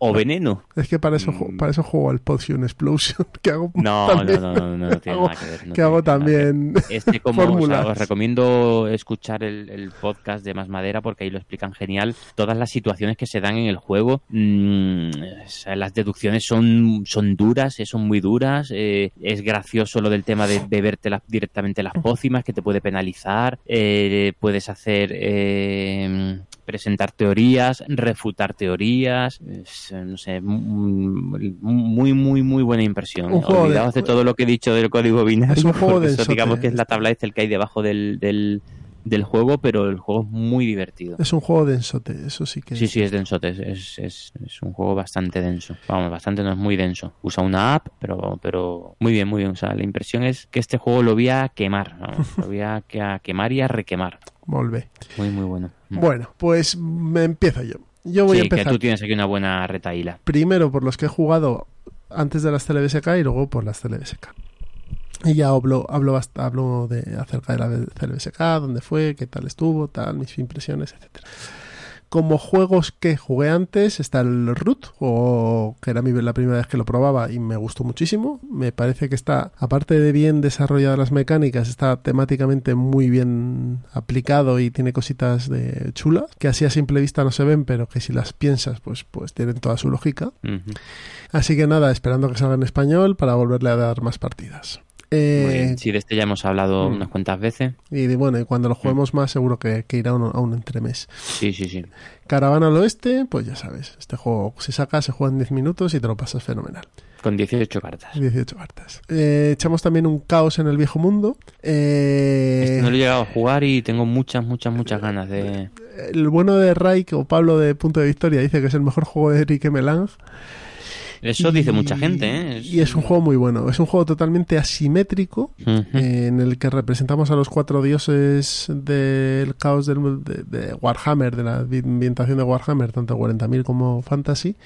O veneno. Es que para eso, ju- para eso juego al Potion Explosion. Que hago Mm. No, también. no, no, no, no, no tiene Hago- nada que ver. no que hago que también. Este como, o sea, os recomiendo escuchar el, el podcast de Más Madera porque ahí lo explican genial. Todas las situaciones que se dan en el juego, mm, o sea, las deducciones son, son duras, eh, son muy duras. eh, es gracioso lo del tema de beberte las- directamente las pócimas que te puede penalizar. eh, puedes hacer eh, presentar teorías, refutar teorías. es, no sé, muy, muy, muy, buena impresión. De- Olvidaos de todo lo que he dicho del código binario. Es un juego de eso digamos que es la tabla Excel que hay debajo del, del, del juego, pero el juego es muy divertido. Es un juego densote, eso sí que Sí, sí, es densote, es, es, es, es un juego bastante denso. Vamos, bastante no es muy denso. Usa una app, pero, pero muy bien, muy bien. O sea, la impresión es que este juego lo voy a quemar, vamos, lo voy a, a quemar y a requemar. Volve. Muy, muy bueno. Bueno, pues me empiezo yo. Yo voy sí, a empezar que tú tienes aquí una buena retaíla. primero por los que he jugado antes de las CLBSK y luego por las CLBSK. Y ya hablo, hablo, bast- hablo de acerca de la CLBSK, dónde fue, qué tal estuvo, tal, mis impresiones, etcétera. Como juegos que jugué antes está el Root, juego que era mi, la primera vez que lo probaba y me gustó muchísimo. Me parece que está, aparte de bien desarrolladas las mecánicas, está temáticamente muy bien aplicado y tiene cositas de chulas, que así a simple vista no se ven, pero que si las piensas, pues, pues tienen toda su lógica. Así que nada, esperando que salga en español para volverle a dar más partidas. Eh. Sí, de este ya hemos hablado mm. unas cuantas veces. y de- bueno, y cuando lo juguemos más, seguro que, que irá a un, a un entremés. Sí, sí, sí. Caravana al oeste, pues ya sabes, este juego se saca, se juega en 10 minutos y te lo pasas fenomenal. Con 18 cartas. 18 cartas. Eh, echamos también un caos en el viejo mundo. Eh, Este no lo he llegado a jugar y tengo muchas, muchas, muchas ganas de... el bueno de Ray, o Pablo de Punto de Victoria, dice que es el mejor juego de Enrique Melange. Eso dice mucha gente, ¿eh? Y es un juego muy bueno. Es un juego totalmente asimétrico. Eh, en el que representamos a los cuatro dioses del caos del- de, de Warhammer, de la ambientación de Warhammer, tanto 40.000 como Fantasy,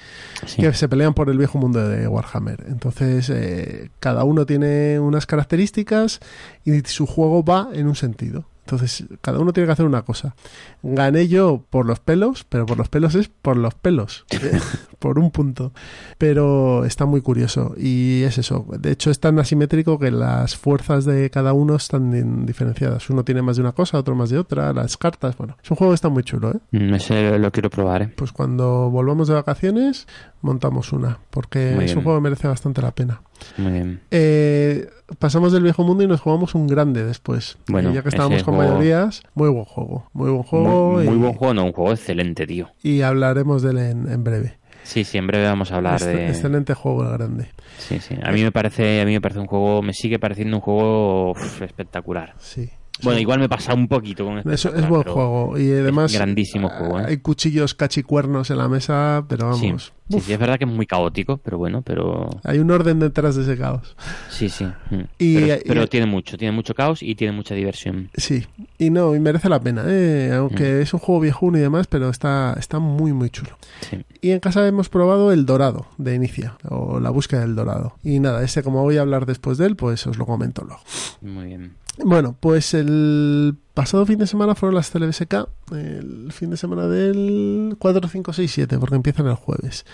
Sí. que se pelean por el viejo mundo de Warhammer. Entonces, eh, cada uno tiene unas características y su juego va en un sentido. Entonces, cada uno tiene que hacer una cosa. Gané yo por los pelos, pero por los pelos es por los pelos, por un punto. Pero está muy curioso y es eso. De hecho, es tan asimétrico que las fuerzas de cada uno están diferenciadas. Uno tiene más de una cosa, otro más de otra, las cartas. Bueno, es un juego que está muy chulo, ¿eh? Mm, Ese lo quiero probar, ¿eh? Pues cuando volvamos de vacaciones, montamos una, porque Muy es un juego que merece bastante la pena. Muy bien. Eh, pasamos del viejo mundo y nos jugamos un grande después. Bueno, Y ya que estábamos con juego- mayorías, muy buen juego. Muy buen juego. Muy, y, buen juego, no, un juego excelente, tío. y hablaremos de él en, en breve. Sí, sí, en breve vamos a hablar Este- de... Excelente juego el grande. Sí, sí. A mí me parece, a mí me parece un juego, me sigue pareciendo un juego uf, espectacular. Sí. Bueno, Sí. igual me pasa un poquito con Eso es buen juego. Y además. grandísimo juego, ¿eh? Hay cuchillos cachicuernos en la mesa, pero vamos. sí, sí, es verdad que es muy caótico, pero bueno, pero Hay un orden detrás de ese caos. sí, sí. mm. Y- pero y- tiene mucho, tiene mucho caos y tiene mucha diversión. Sí, y no, y merece la pena, ¿eh? aunque es un juego viejuno y demás, pero está, está muy, muy chulo. Sí. Y en casa hemos probado el dorado de Inicia, o la búsqueda del dorado. Y nada, ese como voy a hablar después de él, pues os lo comento luego. Muy bien. Bueno, pues el pasado fin de semana fueron las CLBSK, el fin de semana del 4, 5, 6, 7, porque empiezan el jueves.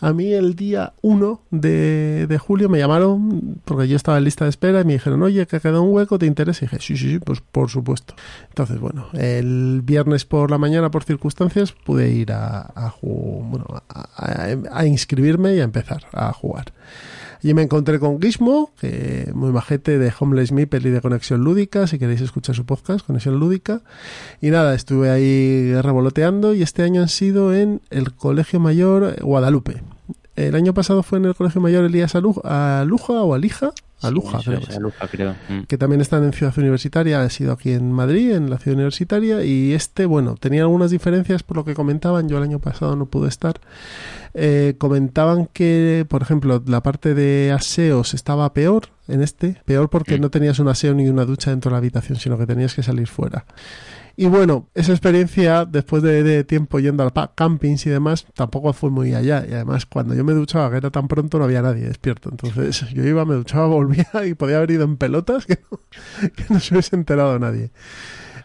A mí el día 1 de, de julio me llamaron, porque yo estaba en lista de espera, y me dijeron, oye, que ha quedado un hueco, ¿te interesa? Y dije, sí, sí, sí, pues por supuesto. Entonces, bueno, el viernes por la mañana, por circunstancias, pude ir a, a, bueno, a inscribirme y a empezar a jugar. Y me encontré con Gizmo, que muy majete de Homeless Meeple y de Conexión Lúdica, si queréis escuchar su podcast, Conexión Lúdica. Y nada, estuve ahí revoloteando y este año han sido en el Colegio Mayor Guadalupe. El año pasado fue en el Colegio Mayor Elías Alu- Aluja o Alija, Aluja, Sí, creo. es Aluja, creo. Mm. que también están en Ciudad Universitaria, ha sido aquí en Madrid, en la Ciudad Universitaria, y este, bueno, tenía algunas diferencias por lo que comentaban, yo el año pasado no pude estar, Eh, comentaban que, por ejemplo, la parte de aseos estaba peor en este, peor porque Mm. no tenías un aseo ni una ducha dentro de la habitación, sino que tenías que salir fuera. Y bueno, esa experiencia, después de, tiempo yendo al campings y demás, tampoco fue muy allá. Y además, cuando yo me duchaba, que era tan pronto, no había nadie despierto. Entonces, yo iba, me duchaba, volvía y podía haber ido en pelotas que no, que no se hubiese enterado nadie.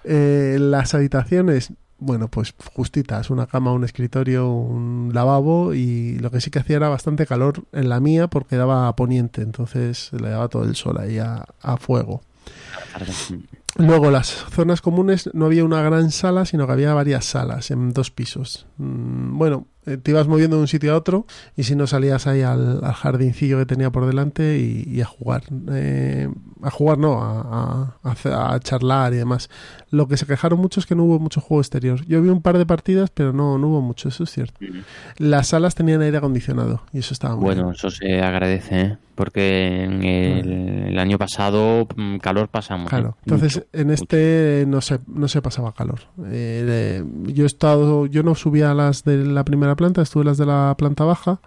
Eh, las habitaciones, bueno, pues justitas, una cama, un escritorio, un lavabo y lo que sí que hacía era bastante calor en la mía porque daba a poniente, entonces le daba todo el sol ahí a, a fuego. Luego, las zonas comunes no había una gran sala, sino que había varias salas en dos pisos. Mm, Bueno, Eh, te ibas moviendo de un sitio a otro y si no salías ahí al, al jardincillo que tenía por delante y, y a jugar. Eh, a jugar no, a, a, charlar y demás. Lo que se quejaron mucho es que no hubo mucho juego exterior. Yo vi un par de partidas, pero no, no hubo mucho, eso es cierto. Las salas tenían aire acondicionado y eso estaba muy Bueno, bien. eso se agradece, ¿eh? Porque en el, el año pasado mm, calor pasamos. Claro, entonces Mucho. en este no se, no se pasaba calor. Eh, yo he estado, yo no subía a las de la primera planta, estuve las de la planta baja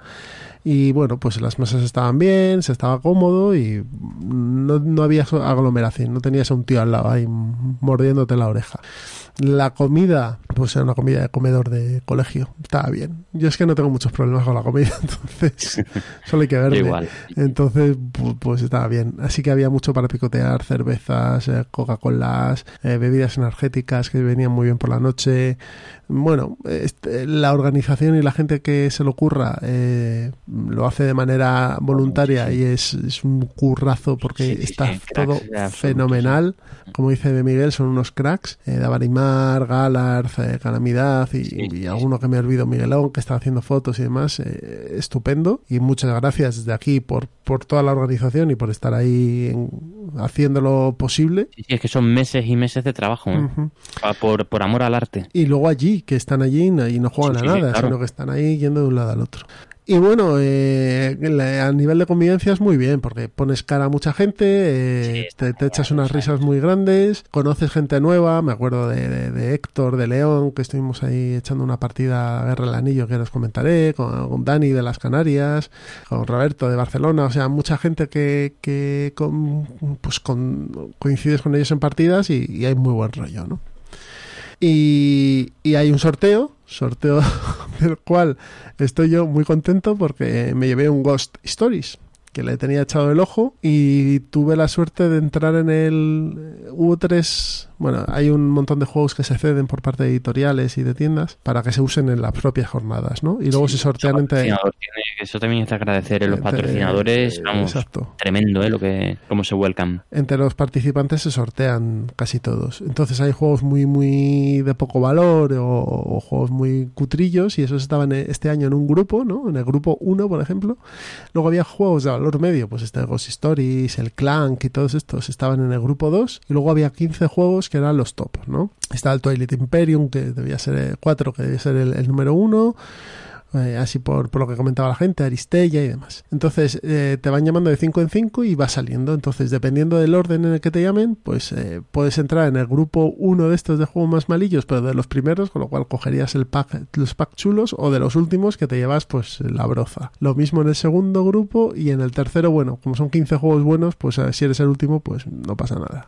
y bueno, pues las mesas estaban bien, se estaba cómodo y no, no había aglomeración, no tenías a un tío al lado ahí mordiéndote la oreja. La comida, pues era una comida de comedor de colegio, estaba bien. Yo es que no tengo muchos problemas con la comida, entonces solo hay que verme. igual. Entonces, pu- pues estaba bien. Así que había mucho para picotear, cervezas, eh, Coca-Colas, eh, bebidas energéticas que venían muy bien por la noche. Bueno, este, la organización y la gente que se lo curra eh, lo hace de manera voluntaria y es, es un currazo porque Sí, está sí, todo fenomenal. Como dice de Miguel, son unos cracks. Eh, Davarimar, Galarz, eh, Calamidad y, Sí, y alguno que me olvido, Miguelón, que está haciendo fotos y demás. eh, estupendo. Y muchas gracias desde aquí por, por toda la organización y por estar ahí en- haciéndolo posible. Sí, es que son meses y meses de trabajo, ¿eh? Ujú. Pa- por, por amor al arte. Y luego allí, que están allí y no- juegan Sí, a sí, nada, claro. sino que están ahí yendo de un lado al otro. Y bueno, eh, la- a nivel de convivencia es muy bien, porque pones cara a mucha gente, eh, Sí, te, te echas unas risas muy grandes, conoces gente nueva, me acuerdo de, de- de Héctor, de León, que estuvimos ahí echando una partida a Guerra del Anillo que os comentaré, con, con Dani de las Canarias, con Roberto de Barcelona, o sea, mucha gente que, que con- pues con, coincides con ellos en partidas y, y hay muy buen rollo, ¿no? Y, y hay un sorteo, sorteo del cual estoy yo muy contento porque me llevé un Ghost Stories que le tenía echado el ojo y tuve la suerte de entrar en el hubo tres bueno hay un montón de juegos que se ceden por parte de editoriales y de tiendas para que se usen en las propias jornadas no y luego Sí, se sortean entre tiene, eso también es de agradecer. Los entre- patrocinadores, eh, vamos, exacto tremendo, ¿eh? Lo que, cómo se welcome. entre los participantes se sortean casi todos. Entonces hay juegos muy muy de poco valor o, o juegos muy cutrillos y esos estaban eh, este año en un grupo, ¿no? En el grupo 1, por ejemplo. Luego había juegos de valor medio, pues este Ghost Stories, el Clank y todos estos estaban en el grupo 2 y luego había 15 juegos que eran los top, ¿no? Estaba el Twilight Imperium que debía ser el 4, que debía ser el, número 1 eh, así por, lo que comentaba la gente, Aristella y demás. Entonces eh, te van llamando de 5 en 5 y va saliendo. Entonces, dependiendo del orden en el que te llamen, pues eh, puedes entrar en el grupo 1 de estos de juegos más malillos, pero de los primeros, con lo cual cogerías el pack, los pack chulos, o de los últimos que te llevas pues la broza. Lo mismo en el segundo grupo y en el tercero, bueno, como son 15 juegos buenos, pues si eres el último, pues no pasa nada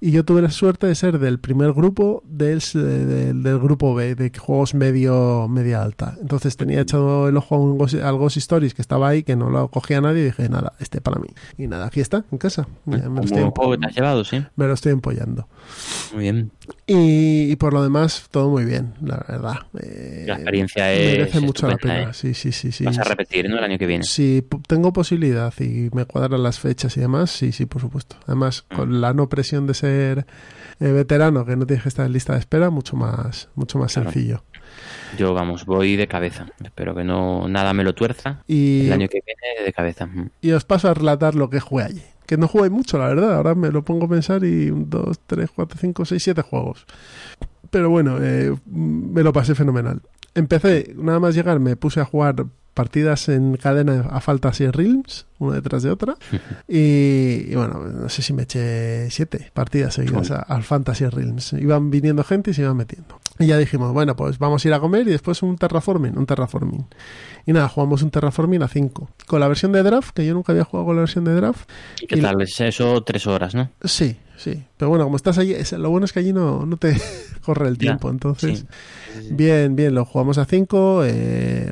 y yo tuve la suerte de ser del primer grupo del, del, del grupo B de juegos medio media alta entonces tenía echado el ojo a un Ghost- al Ghost Stories que estaba ahí que no lo cogía nadie y dije nada este para mí y nada aquí está en casa Ya me, lo estoy, que te has llevado, sí. me lo estoy empollando Muy bien. y, y por lo demás todo muy bien la verdad Eh, La experiencia es merece mucho la pena ¿eh? sí sí sí sí Vas a repetir, ¿no? El año que viene. Si tengo posibilidad y me cuadran las fechas y demás, sí, sí, por supuesto. Además, Mm. con la no presión de ser eh, veterano, que no tienes que estar en lista de espera, mucho más, mucho más Claro. sencillo. Yo, vamos, voy de cabeza. Espero que no nada me lo tuerza. Y, El año que viene de cabeza. Y os paso a relatar lo que jugué allí. Que no jugué mucho, la verdad. Ahora me lo pongo a pensar y un, dos, tres, cuatro, cinco, seis, siete juegos. Pero bueno, eh, me lo pasé fenomenal. Empecé, nada más llegar, me puse a jugar partidas en cadena a Fantasy Realms, una detrás de otra. Y, y bueno, no sé si me eché siete partidas seguidas a- al Fantasy Realms. Iban viniendo gente y se iban metiendo. Y ya dijimos, bueno, pues vamos a ir a comer y después un terraforming, un terraforming. Y nada, jugamos un terraforming a 5. Con la versión de draft, que yo nunca había jugado con la versión de draft. ¿Y qué Y- tal? Es eso tres horas, ¿no? Sí, sí. Pero bueno, como estás allí, lo bueno es que allí no, no te corre el Ya, tiempo. Entonces, sí. bien, bien, lo jugamos a 5.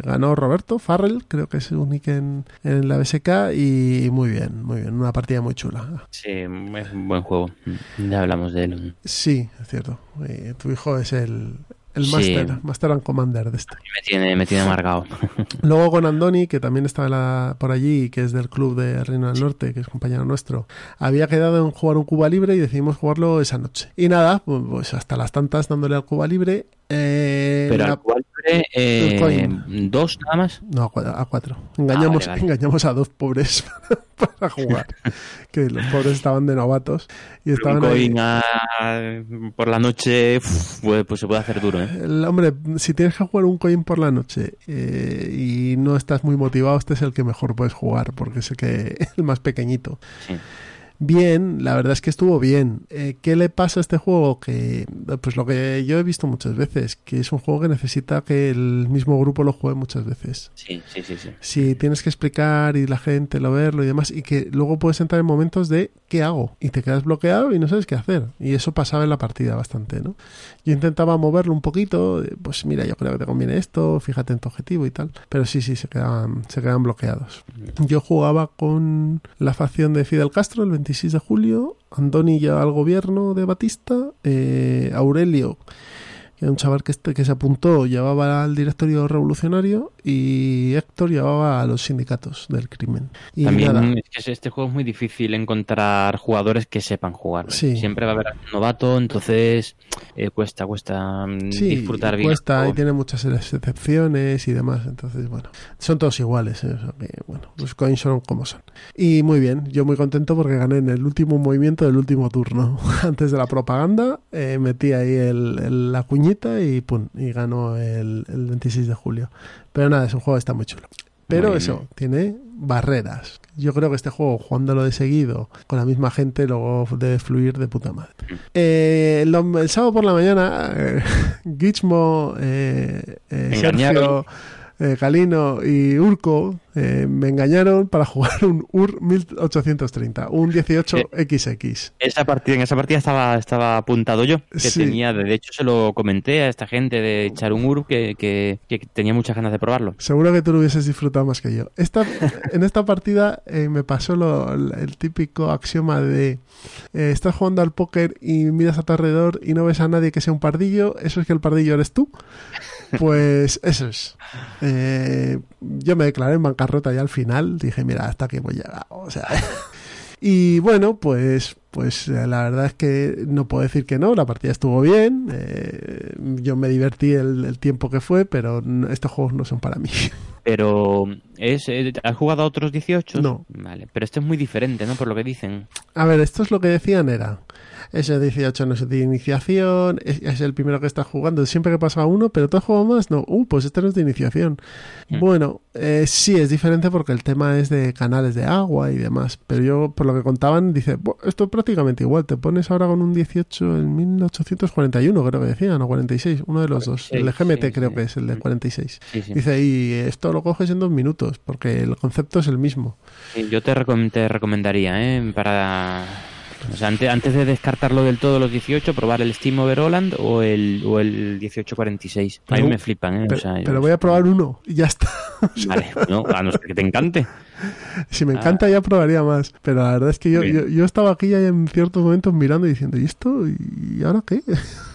ganó Roberto Farrell, creo que es un nick en, en la BSK. Y muy bien, muy bien. Una partida muy chula. Sí, es un buen juego. Ya hablamos de él. Sí, es cierto. Eh, tu hijo es el, el Sí. Master, Master and Commander de este. Me tiene, me tiene amargado. Luego con Andoni, que también la- por allí, que es del club de Reino del Norte, que es compañero nuestro, había quedado en jugar un Cuba Libre y decidimos jugarlo esa noche. Y nada, pues hasta las tantas dándole al Cuba Libre. eh, Pero la- al cual eh, dos nada más. No, a cuatro. A cuatro. Engañamos, Ah, vale, vale. engañamos a dos pobres para jugar. que los pobres estaban de novatos y Un estaban ahí. coin a- por la noche, pues, pues se puede hacer duro, ¿eh? El, hombre, si tienes que jugar un coin por la noche eh, y no estás muy motivado, este es el que mejor puedes jugar, porque es el, que, el más pequeñito. Sí. Bien, la verdad es que estuvo bien. Eh, ¿Qué le pasa a este juego? Que, pues lo que yo he visto muchas veces, que es un juego que necesita que el mismo grupo lo juegue muchas veces. Sí, sí, sí, sí. Si tienes que explicar y la gente lo verlo y demás, y que luego puedes entrar en momentos de ¿qué hago? Y te quedas bloqueado y no sabes qué hacer. Y eso pasaba en la partida bastante, ¿no? Yo intentaba moverlo un poquito, pues mira, yo creo que te conviene esto, fíjate en tu objetivo y tal. Pero sí, sí, se quedaban, se quedaban bloqueados. Yo jugaba con la facción de Fidel Castro el 26 de julio, Andoni ya al gobierno de Batista, eh, Aurelio, un chaval que, este, que se apuntó, llevaba al directorio revolucionario y Héctor llevaba a los sindicatos del crimen. Y También nada, es que este juego es muy difícil encontrar jugadores que sepan jugar. Sí. Siempre va a haber novato, entonces eh, cuesta, cuesta mm, Sí, disfrutar bien. cuesta y tiene muchas excepciones y demás. Entonces, bueno, son todos iguales. ¿eh? O sea que, bueno, los coins son como son. Y muy bien, yo muy contento porque gané en el último movimiento del último turno. Antes de la propaganda, eh, metí ahí el, el- la cuñita y pum, y ganó el, el 26 de julio. Pero nada, es un juego que está muy chulo. Pero Muy eso, tiene barreras. Yo creo que este juego, jugándolo de seguido, con la misma gente, luego debe fluir de puta madre. Eh, el, sábado por la mañana, eh, Gizmo, eh, eh, Engañaron. Sergio, eh, Galino y Urco eh, me engañaron para jugar un UR 1830, un 18XX. Esa partida, en esa partida estaba, estaba apuntado yo, que Sí. tenía, de hecho se lo comenté a esta gente de echar un UR que, que, que tenía muchas ganas de probarlo. Seguro que tú lo hubieses disfrutado más que yo. Esta, en esta partida eh, me pasó lo- el típico axioma de eh, estás jugando al póker y miras a tu alrededor y no ves a nadie que sea un pardillo, eso es que el pardillo eres tú. Pues eso es. Eh, yo me declaré en bancarrota ya al final, dije, mira, hasta aquí voy llegado. O sea, y bueno, pues, pues eh, la verdad es que no puedo decir que no, la partida estuvo bien, eh, yo me divertí el, el tiempo que fue, pero no- estos juegos no son para mí. Pero, es, eh, ¿has jugado a otros 18? No. Vale, pero este es muy diferente, ¿no? Por lo que dicen. A ver, esto es lo que decían era. Ese 18 no es de iniciación, es, es el primero que estás jugando. Siempre que pasa uno, pero tú has jugado más, no. Uh, pues este no es de iniciación. Mm. Bueno, eh, sí es diferente porque el tema es de canales de agua y demás. Pero yo, por lo que contaban, dice, "Buah, esto es prácticamente igual. Te pones ahora con un 18 en 1841, creo que decían, o 46, uno de los dos. El de 46, GMT sí, creo sí. que es el de Mm. 46. Sí. Dice, y esto lo coges en dos minutos, porque el concepto es el mismo. Yo te, recom- te recomendaría, ¿eh? Para... O sea, antes, antes de descartarlo del todo los 18, probar el Steam Overholland o el, o el 1846. A mí Pero- me flipan, ¿eh? O Pero, sea, pero voy a probar uno y ya está. Vale, no, a no ser que te encante. Si me encanta ya probaría más. Pero la verdad es que yo, yo, yo estaba aquí ya en ciertos momentos mirando y diciendo, ¿y esto? ¿Y ahora qué?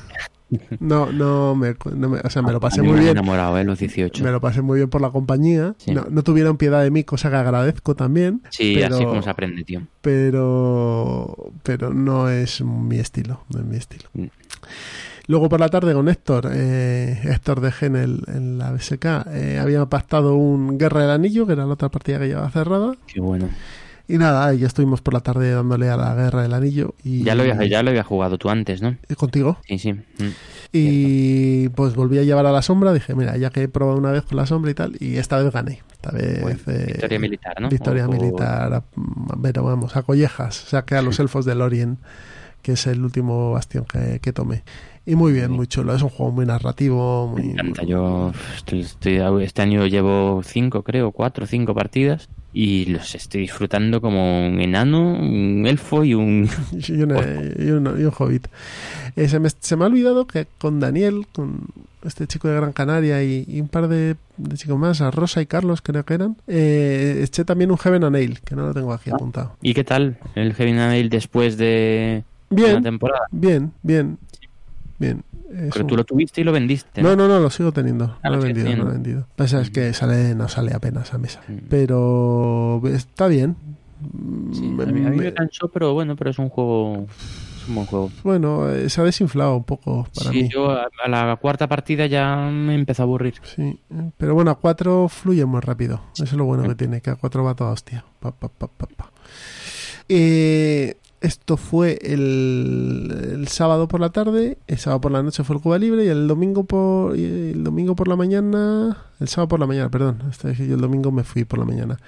No, no me, no me- o sea, me lo pasé A mí muy me bien. enamorado, ¿eh? Los 18. Me lo pasé muy bien por la compañía. Sí. No, no tuvieron piedad de mí, cosa que agradezco también. Sí, pero, así como se aprende, tío. pero, pero no es mi estilo. No es mi estilo. Mm. Luego por la tarde con Héctor, eh, Héctor de Gen en, en la BSK, eh, había pactado un Guerra del Anillo, que era la otra partida que llevaba cerrada. Qué bueno. Y nada, ya estuvimos por la tarde dándole a la Guerra del Anillo. Y, Ya lo habías, ya lo habías jugado tú antes, ¿no? y contigo. Sí, sí. Mm. Y pues volví a llevar a la sombra. Dije, mira, ya que he probado una vez con la sombra y tal, y esta vez gané. Esta vez. Bueno, eh, victoria militar, ¿no? Victoria O- o- militar, a- pero vamos, a collejas. Saqué a los elfos de Lorien, que es el último bastión que, que tomé. Y muy bien, muy chulo. Es un juego muy narrativo. Muy, Me encanta. Yo estoy, estoy- este año llevo cinco, creo, cuatro o cinco partidas y los estoy disfrutando como un enano, un elfo y un... y, una- y un, y un hobbit. Eh, se, me, se me ha olvidado que con Daniel, con este chico de Gran Canaria y, y un par de, de chicos más, a Rosa y Carlos creo que eran, eh, eché también un Heaven and Nail, que no lo tengo aquí apuntado. ¿Y qué tal el Heavy Nail después de una Bien, temporada? bien, bien, bien. Es Porque un- tú lo tuviste y lo vendiste. No, no, no, lo sigo teniendo. Ah, No lo he vendido, no lo he vendido. Pasa es que sale, no sale apenas a mesa. Mm. Pero está bien. Sí, Me- a, mí, a mí me- me cansó, pero bueno, pero es un juego, es un buen juego. Bueno, eh, se ha desinflado un poco para sí, mí. yo a, la cuarta partida ya me empezó a aburrir. Sí, pero bueno, a 4 fluye muy rápido. Eso es lo bueno que tiene, que a 4 va toda hostia. Pa, pa, pa, pa, pa. Eh, esto fue el, el sábado por la tarde, el sábado por la noche fue el Cuba Libre y el domingo por el domingo por la mañana, el sábado por la mañana, perdón, este, yo el domingo me fui por la mañana.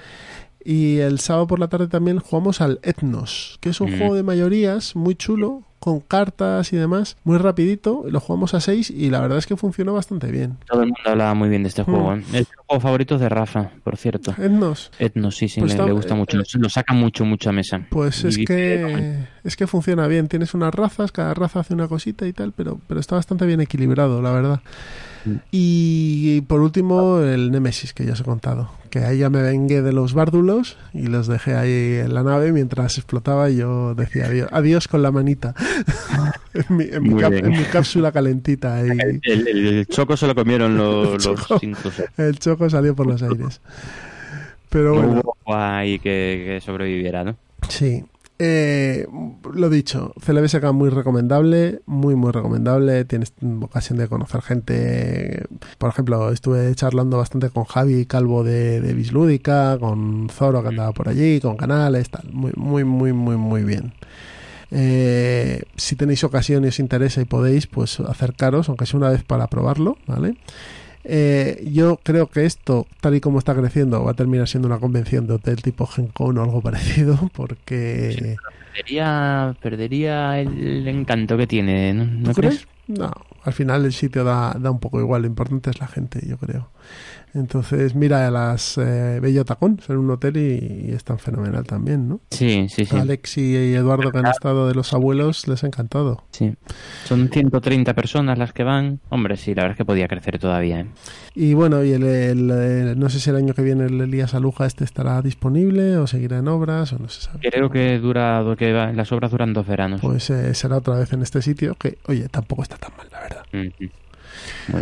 Y el sábado por la tarde también jugamos al Etnos, que es un Mm. juego de mayorías muy chulo, con cartas y demás, muy rapidito. Lo jugamos a 6 y la verdad es que funcionó bastante bien. Todo el mundo hablaba muy bien de este juego. Mm. Es el juego favorito de Rafa, por cierto. Etnos, Etnos, sí, sí, Pues le, está- le gusta mucho. eh, Lo saca mucho, mucho a mesa. Pues Y es que es que funciona bien. Tienes unas razas, cada raza hace una cosita y tal, pero, pero está bastante bien equilibrado, la verdad. Mm. Y por último, el Nemesis, que ya os he contado. Que ahí ya me vengué de los bárdulos y los dejé ahí en la nave mientras explotaba y yo decía adiós, adiós con la manita. en, mi, en mi Muy cap- bien. en mi cápsula calentita. El, el- el choco se lo comieron El choco. los cinco. El choco salió por los aires. Pero No bueno. hubo ahí que, que sobreviviera, ¿no? Sí. Eh, lo dicho, CLBSK muy recomendable, muy muy recomendable. Tienes ocasión de conocer gente. Por ejemplo, estuve charlando bastante con Javi Calvo de, de Bislúdica, con Zoro que andaba por allí, con canales, tal. Muy, muy, muy, muy, muy bien. Eh, si tenéis ocasión y os interesa y podéis, pues acercaros, aunque sea una vez para probarlo, ¿vale? Eh, yo creo que esto, tal y como está creciendo, va a terminar siendo una convención de hotel tipo Gencon o algo parecido, porque... Perdería, perdería el encanto que tiene, ¿no, ¿No ¿Tú crees? crees? No, al final el sitio da, da un poco igual, lo importante es la gente, yo creo. Entonces, mira a las eh, Bello Tacón, son un hotel y, y están fenomenal también, ¿no? Sí, sí, sí. Alex y Eduardo que han estado de los abuelos les ha encantado. sí. Son 130 personas las que van. Hombre, sí, la verdad es que podía crecer todavía. ¿eh? Y bueno, y el, el- el- no sé si el año que viene el Elías Aluja este estará disponible o seguirá en obras o no se sabe. Creo que dura, que va- las obras duran dos veranos. Pues eh, será otra vez en este sitio que, oye, tampoco está tan mal, la verdad. Bien.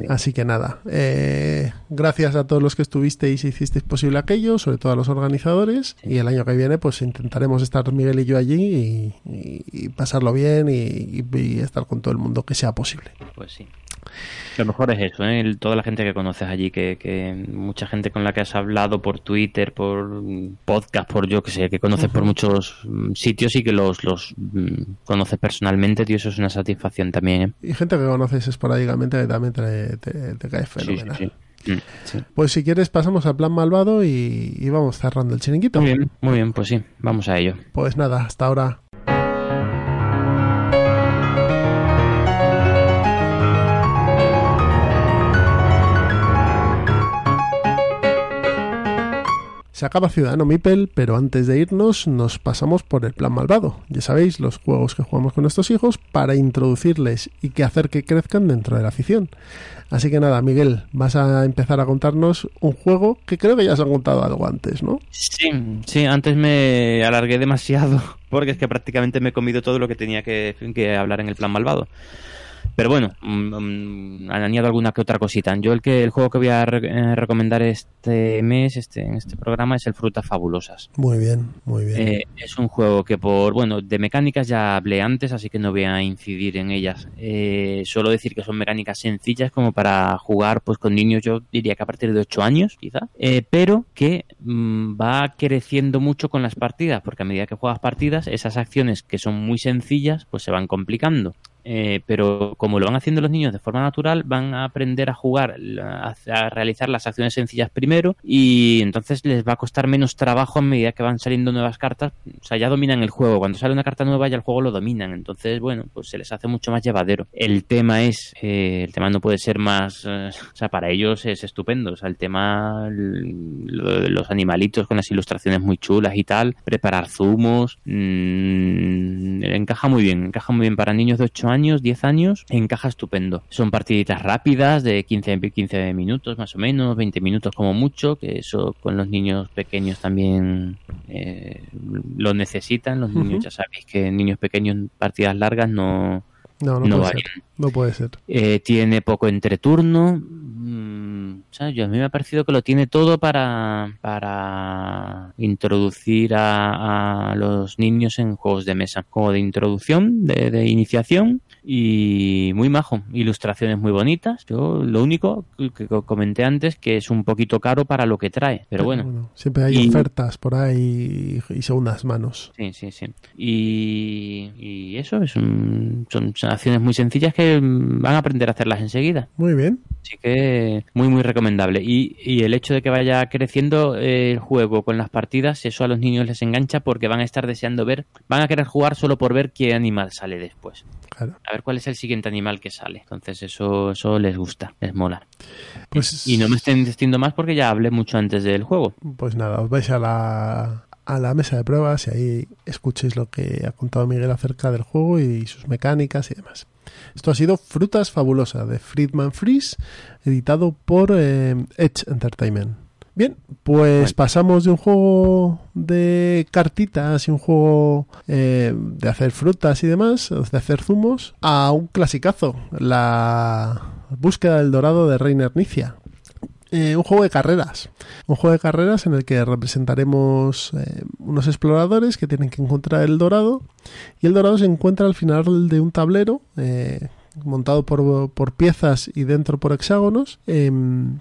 Así que nada, eh, gracias a todos los que estuvisteis y hicisteis posible aquello, sobre todo a los organizadores. Y el año que viene, pues intentaremos estar Miguel y yo allí y, y- y pasarlo bien y, y- y estar con todo el mundo que sea posible. Pues sí. Lo mejor es eso, ¿eh? Toda la gente que conoces allí, que, que mucha gente con la que has hablado por Twitter, por podcast, por yo que sé, que conoces por muchos mm, sitios y que los, los mm, conoces personalmente, tío, eso es una satisfacción también, ¿eh? Y gente que conoces esporádicamente que también te, te- te cae Sí, sí, fenomenal. sí. Mm, sí. Pues si quieres pasamos al plan malvado y, y vamos cerrando el chiringuito. Muy bien, muy bien, pues sí, vamos a ello. Pues nada, hasta ahora. Se acaba Ciudadano Mipel, pero antes de irnos nos pasamos por el plan malvado. Ya sabéis, los juegos que jugamos con nuestros hijos para introducirles y que hacer que crezcan dentro de la afición. Así que nada, Miguel, vas a empezar a contarnos un juego que creo que ya han contado algo antes, ¿no? Sí, sí, antes me alargué demasiado porque es que prácticamente me he comido todo lo que tenía que, que hablar en el plan malvado. Pero bueno, mm, mm, añado alguna que otra cosita. Yo el que el juego que voy a re- eh, recomendar este mes, este en este programa es el Frutas Fabulosas. Muy bien, muy bien. Eh, es un juego que por, bueno, de mecánicas ya hablé antes, así que no voy a incidir en ellas. Eh, solo decir que son mecánicas sencillas como para jugar pues con niños, yo diría que a partir de 8 años, quizá, eh, pero que mm, va creciendo mucho con las partidas, porque a medida que juegas partidas, esas acciones que son muy sencillas, pues se van complicando. Eh, pero como lo van haciendo los niños de forma natural, van a aprender a jugar, a, realizar las acciones sencillas primero y entonces les va a costar menos trabajo a medida que van saliendo nuevas cartas. O sea, ya dominan el juego. Cuando sale una carta nueva ya el juego lo dominan. Entonces, bueno, pues se les hace mucho más llevadero. El tema es, eh, el tema no puede ser más, eh, o sea, para ellos es estupendo. O sea, el tema, los animalitos con las ilustraciones muy chulas y tal, preparar zumos, mm, encaja muy bien, encaja muy bien para niños de 8 años, 10 años, encaja estupendo. Son partiditas rápidas de 15, 15 minutos más o menos, 20 minutos como mucho, que eso con los niños pequeños también eh, lo necesitan. Los niños, ya sabéis que niños pequeños partidas largas no, no, no, no puede ser. No puede ser. Eh, tiene poco entreturno. mm, O sea, yo, a mí me ha parecido que lo tiene todo para, para introducir a, a los niños en juegos de mesa. Como de introducción, de, de iniciación y muy majo. Ilustraciones muy bonitas. Yo lo único que comenté antes que es un poquito caro para lo que trae. Pero bueno, siempre hay Y- ofertas por ahí y segundas manos. Sí, sí, sí. Y, y eso es un- son, acciones muy sencillas que van a aprender a hacerlas enseguida. Muy bien. Así que muy, muy recomendable. Y, y el hecho de que vaya creciendo eh, el juego con las partidas, eso a los niños les engancha porque van a estar deseando ver, van a querer jugar solo por ver qué animal sale después. Claro. A ver cuál es el siguiente animal que sale. Entonces eso, eso les gusta, les mola. Pues, Y no me estén diciendo más porque ya hablé mucho antes del juego. pues nada, os vais a la, a la mesa de pruebas y ahí escuchéis lo que ha contado Miguel acerca del juego y sus mecánicas y demás. Esto ha sido Frutas Fabulosa de Friedman Freeze, editado por eh, Edge Entertainment. Bien, pues pasamos de un juego de cartitas y un juego eh, de hacer frutas y demás, de hacer zumos, a un clasicazo, la búsqueda del dorado de Reiner Nicia. Eh, un juego de carreras. Un juego de carreras en el que representaremos eh, unos exploradores que tienen que encontrar el dorado. Y el dorado se encuentra al final de un tablero eh, montado por, por piezas y dentro por hexágonos. em,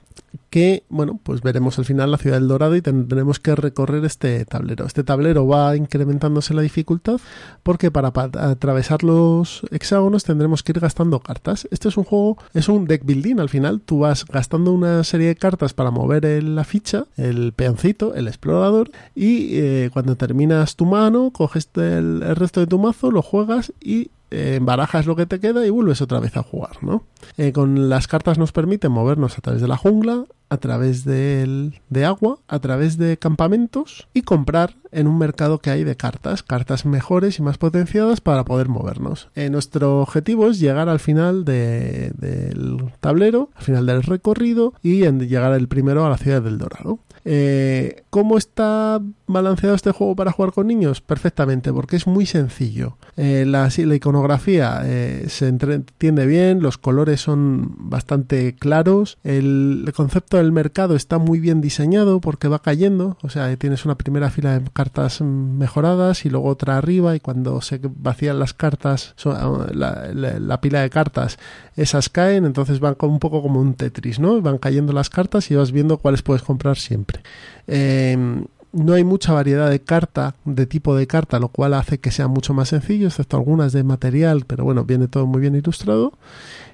que, bueno, pues veremos al final la ciudad del Dorado y tendremos que recorrer este tablero. Este tablero va incrementándose la dificultad porque para pa- atravesar los hexágonos tendremos que ir gastando cartas. Este es un juego, es un deck building. Al final tú vas gastando una serie de cartas para mover el- la ficha, el peoncito, el explorador y eh, cuando terminas tu mano, coges el, el resto de tu mazo, lo juegas y eh, barajas lo que te queda y vuelves otra vez a jugar, ¿no? Eh, con las cartas nos permiten movernos a través de la jungla, a través del- de agua, a través de campamentos y comprar en un mercado que hay de cartas, cartas mejores y más potenciadas para poder movernos. Eh, nuestro objetivo es llegar al final de- del tablero, al final del recorrido y llegar el primero a la ciudad del Dorado. Eh, ¿Cómo está balanceado este juego para jugar con niños? Perfectamente, porque es muy sencillo. Eh, la, iconografía se entiende bien, los colores son bastante claros, el, el concepto del mercado está muy bien diseñado porque va cayendo, o sea, tienes una primera fila de cartas mejoradas y luego otra arriba y cuando se vacían las cartas, so- la, la- la pila de cartas, esas caen, entonces van un poco como un Tetris, ¿no? Van cayendo las cartas y vas viendo cuáles puedes comprar siempre. Eh, no hay mucha variedad de carta, de tipo de carta, lo cual hace que sea mucho más sencillo, excepto algunas de material, pero bueno, viene todo muy bien ilustrado.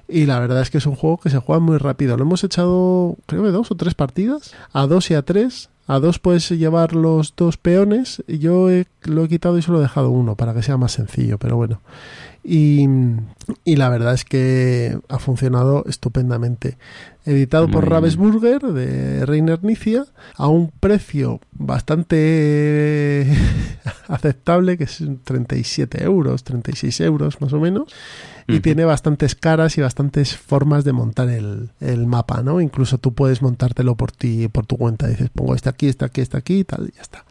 Y la verdad es que es un juego que se juega muy rápido. Lo hemos echado, creo que dos o tres partidas, a dos y a tres. A dos puedes llevar los dos peones. Yo he- lo he quitado y solo he dejado uno para que sea más sencillo, pero bueno. Y, y la verdad es que ha funcionado estupendamente. Editado por. Ravensburger de Reiner Nicia a un precio bastante aceptable, que es 37 euros, 36 euros más o menos. Y tiene bastantes caras y bastantes formas de montar el, el mapa, ¿no? Incluso tú puedes montártelo por ti, por tu cuenta. Dices, pongo este aquí, este aquí, este aquí y tal, y ya está.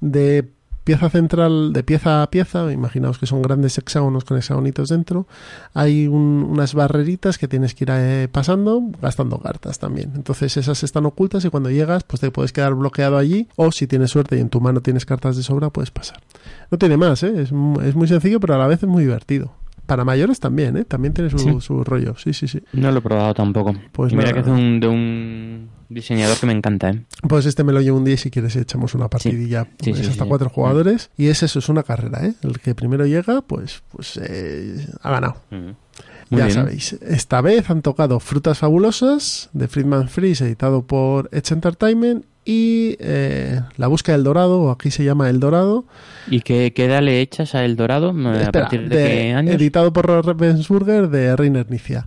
De pieza central, de pieza a pieza, imaginaos que son grandes hexágonos con hexagonitos dentro, hay un- unas barreritas que tienes que ir eh, pasando, gastando cartas también. Entonces esas están ocultas y cuando llegas, pues te puedes quedar bloqueado allí, o si tienes suerte y en tu mano tienes cartas de sobra, puedes pasar. No tiene más, ¿eh? es, es muy sencillo, pero a la vez es muy divertido. Para mayores también, ¿eh? También tiene su, Sí. su rollo, sí, sí, sí. No lo he probado tampoco. Pues mira nada. que es un, de un diseñador que me encanta, ¿eh? Pues este me lo llevo un día y si quieres echamos una partidilla. Sí, Es sí, hasta sí. cuatro jugadores. Y es eso, es una carrera, ¿eh? El que primero llega, pues, pues eh, ha ganado. Mm. Muy ya bien. sabéis. Esta vez han tocado Frutas Fabulosas de Friedman Freeze, editado por Edge Entertainment. Y eh, La Búsqueda del Dorado, o aquí se llama El Dorado. ¿Y qué, qué edad le echas a El Dorado? ¿A Espera, partir de, de- qué años? editado por Ravensburger de Reiner Nicia.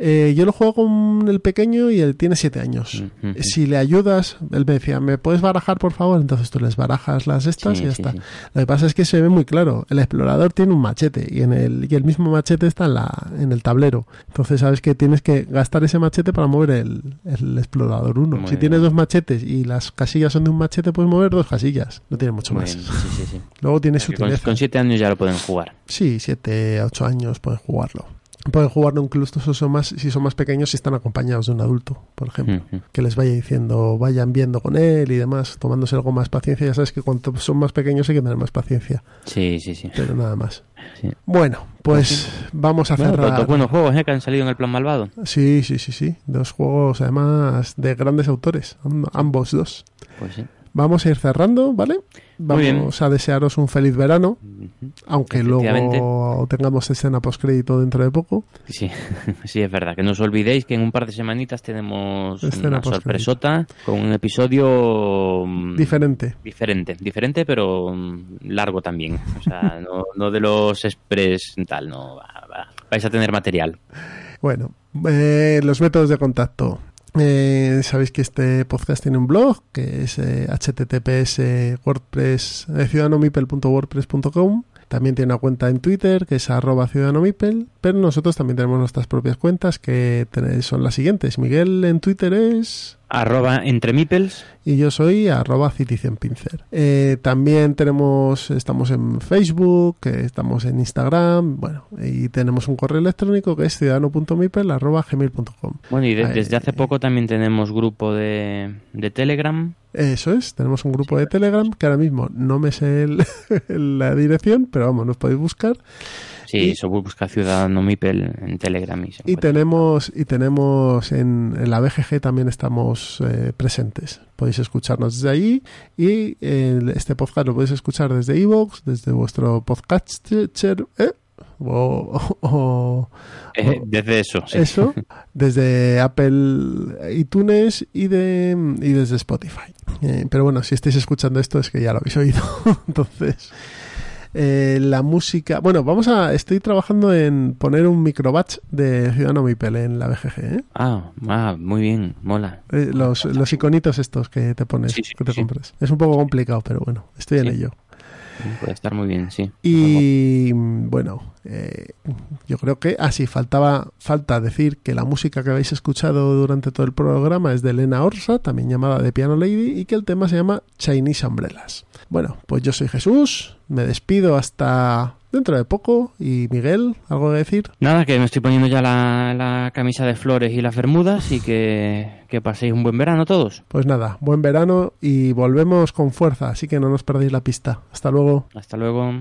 Eh, yo lo juego con el pequeño y él tiene siete años. Mm, mm. Si le ayudas, él me decía, ¿me puedes barajar por favor? Entonces tú les barajas las estas Sí, y ya sí, está. sí. Lo que pasa es que se ve muy claro. El explorador tiene un machete y, en el, y el mismo machete está en, la, en el tablero. Entonces sabes que tienes que gastar ese machete para mover el, el explorador 1. Muy Si bien. tienes dos machetes y las casillas son de un machete, puedes mover dos casillas. No tiene mucho Muy más. bien, sí, sí, sí. Luego tiene que con, sutileza. con siete años ya lo pueden jugar. Sí, 7, 8 años puedes jugarlo. Pueden jugarlo incluso si son más, si son más pequeños, si están acompañados de un adulto, por ejemplo, que les vaya diciendo, vayan viendo con él y demás, tomándose algo más paciencia. Ya sabes que cuanto son más pequeños hay que tener más paciencia, Sí, sí, sí. pero nada más. Sí. Bueno, pues vamos a Bueno, cerrar. dos buenos juegos ¿eh? que han salido en el plan malvado. Sí, sí, sí, sí. Dos juegos además de grandes autores, amb- ambos dos. Pues sí. Vamos a ir cerrando, ¿vale? Vamos a desearos un feliz verano, aunque luego tengamos escena postcrédito dentro de poco. Sí, sí, es verdad. Que no os olvidéis que en un par de semanitas tenemos Escena una sorpresota con un episodio mm, Diferente. diferente, diferente pero mm, largo también. O sea, no, no de los express tal, no. va- va. Vais a tener material. Bueno, eh, los métodos de contacto. Eh, Sabéis que este podcast tiene un blog que es eh, https wordpress eh, ciudadanomipel.wordpress.com también tiene una cuenta en Twitter que es arroba ciudadanomipel pero nosotros también tenemos nuestras propias cuentas que son las siguientes. Miguel en Twitter es Arroba entre mipels. y yo soy arroba citizenpincer. Eh, también tenemos, estamos en Facebook, eh, estamos en Instagram, bueno, y tenemos un correo electrónico que es ciudadano.mipel arroba gmail.com. Bueno, y de- desde hace ay. poco también tenemos grupo de, de Telegram. Eso es, tenemos un grupo de Telegram que ahora mismo no me sé el- la dirección, pero vamos, nos podéis buscar. Sí, Y- eso busca Ciudadano Mipel en Telegram. Y, tenemos, y tenemos en, en la BGG también estamos eh, presentes. Podéis escucharnos desde allí y eh, este podcast lo podéis escuchar desde iVoox, desde vuestro podcatcher, ¿eh? o, o- Eh, desde eso, sí. eso, desde Apple iTunes y, de, y desde Spotify. Eh, pero bueno, si estáis escuchando esto es que ya lo habéis oído. Entonces, eh, la música... Bueno, vamos a... Estoy trabajando en poner un microbatch de Ciudadano Mipel en la BGG. ¿eh? Ah, ah, muy bien, mola. Eh, los, los iconitos estos que te pones, Sí, sí, que te sí. compras. Es un poco complicado, pero bueno, estoy en ello. Puede estar muy bien, sí. Y bueno, eh, yo creo que, ah, sí, faltaba, falta decir que la música que habéis escuchado durante todo el programa es de Elena Orsa, también llamada The Piano Lady, y que el tema se llama Chinese Umbrellas. Bueno, pues yo soy Jesús, me despido hasta dentro de poco, y Miguel, ¿algo que decir? Nada, que me estoy poniendo ya la, la camisa de flores y las bermudas y que, que paséis un buen verano todos. Pues nada, buen verano y volvemos con fuerza, así que no nos perdéis la pista. Hasta luego. Hasta luego.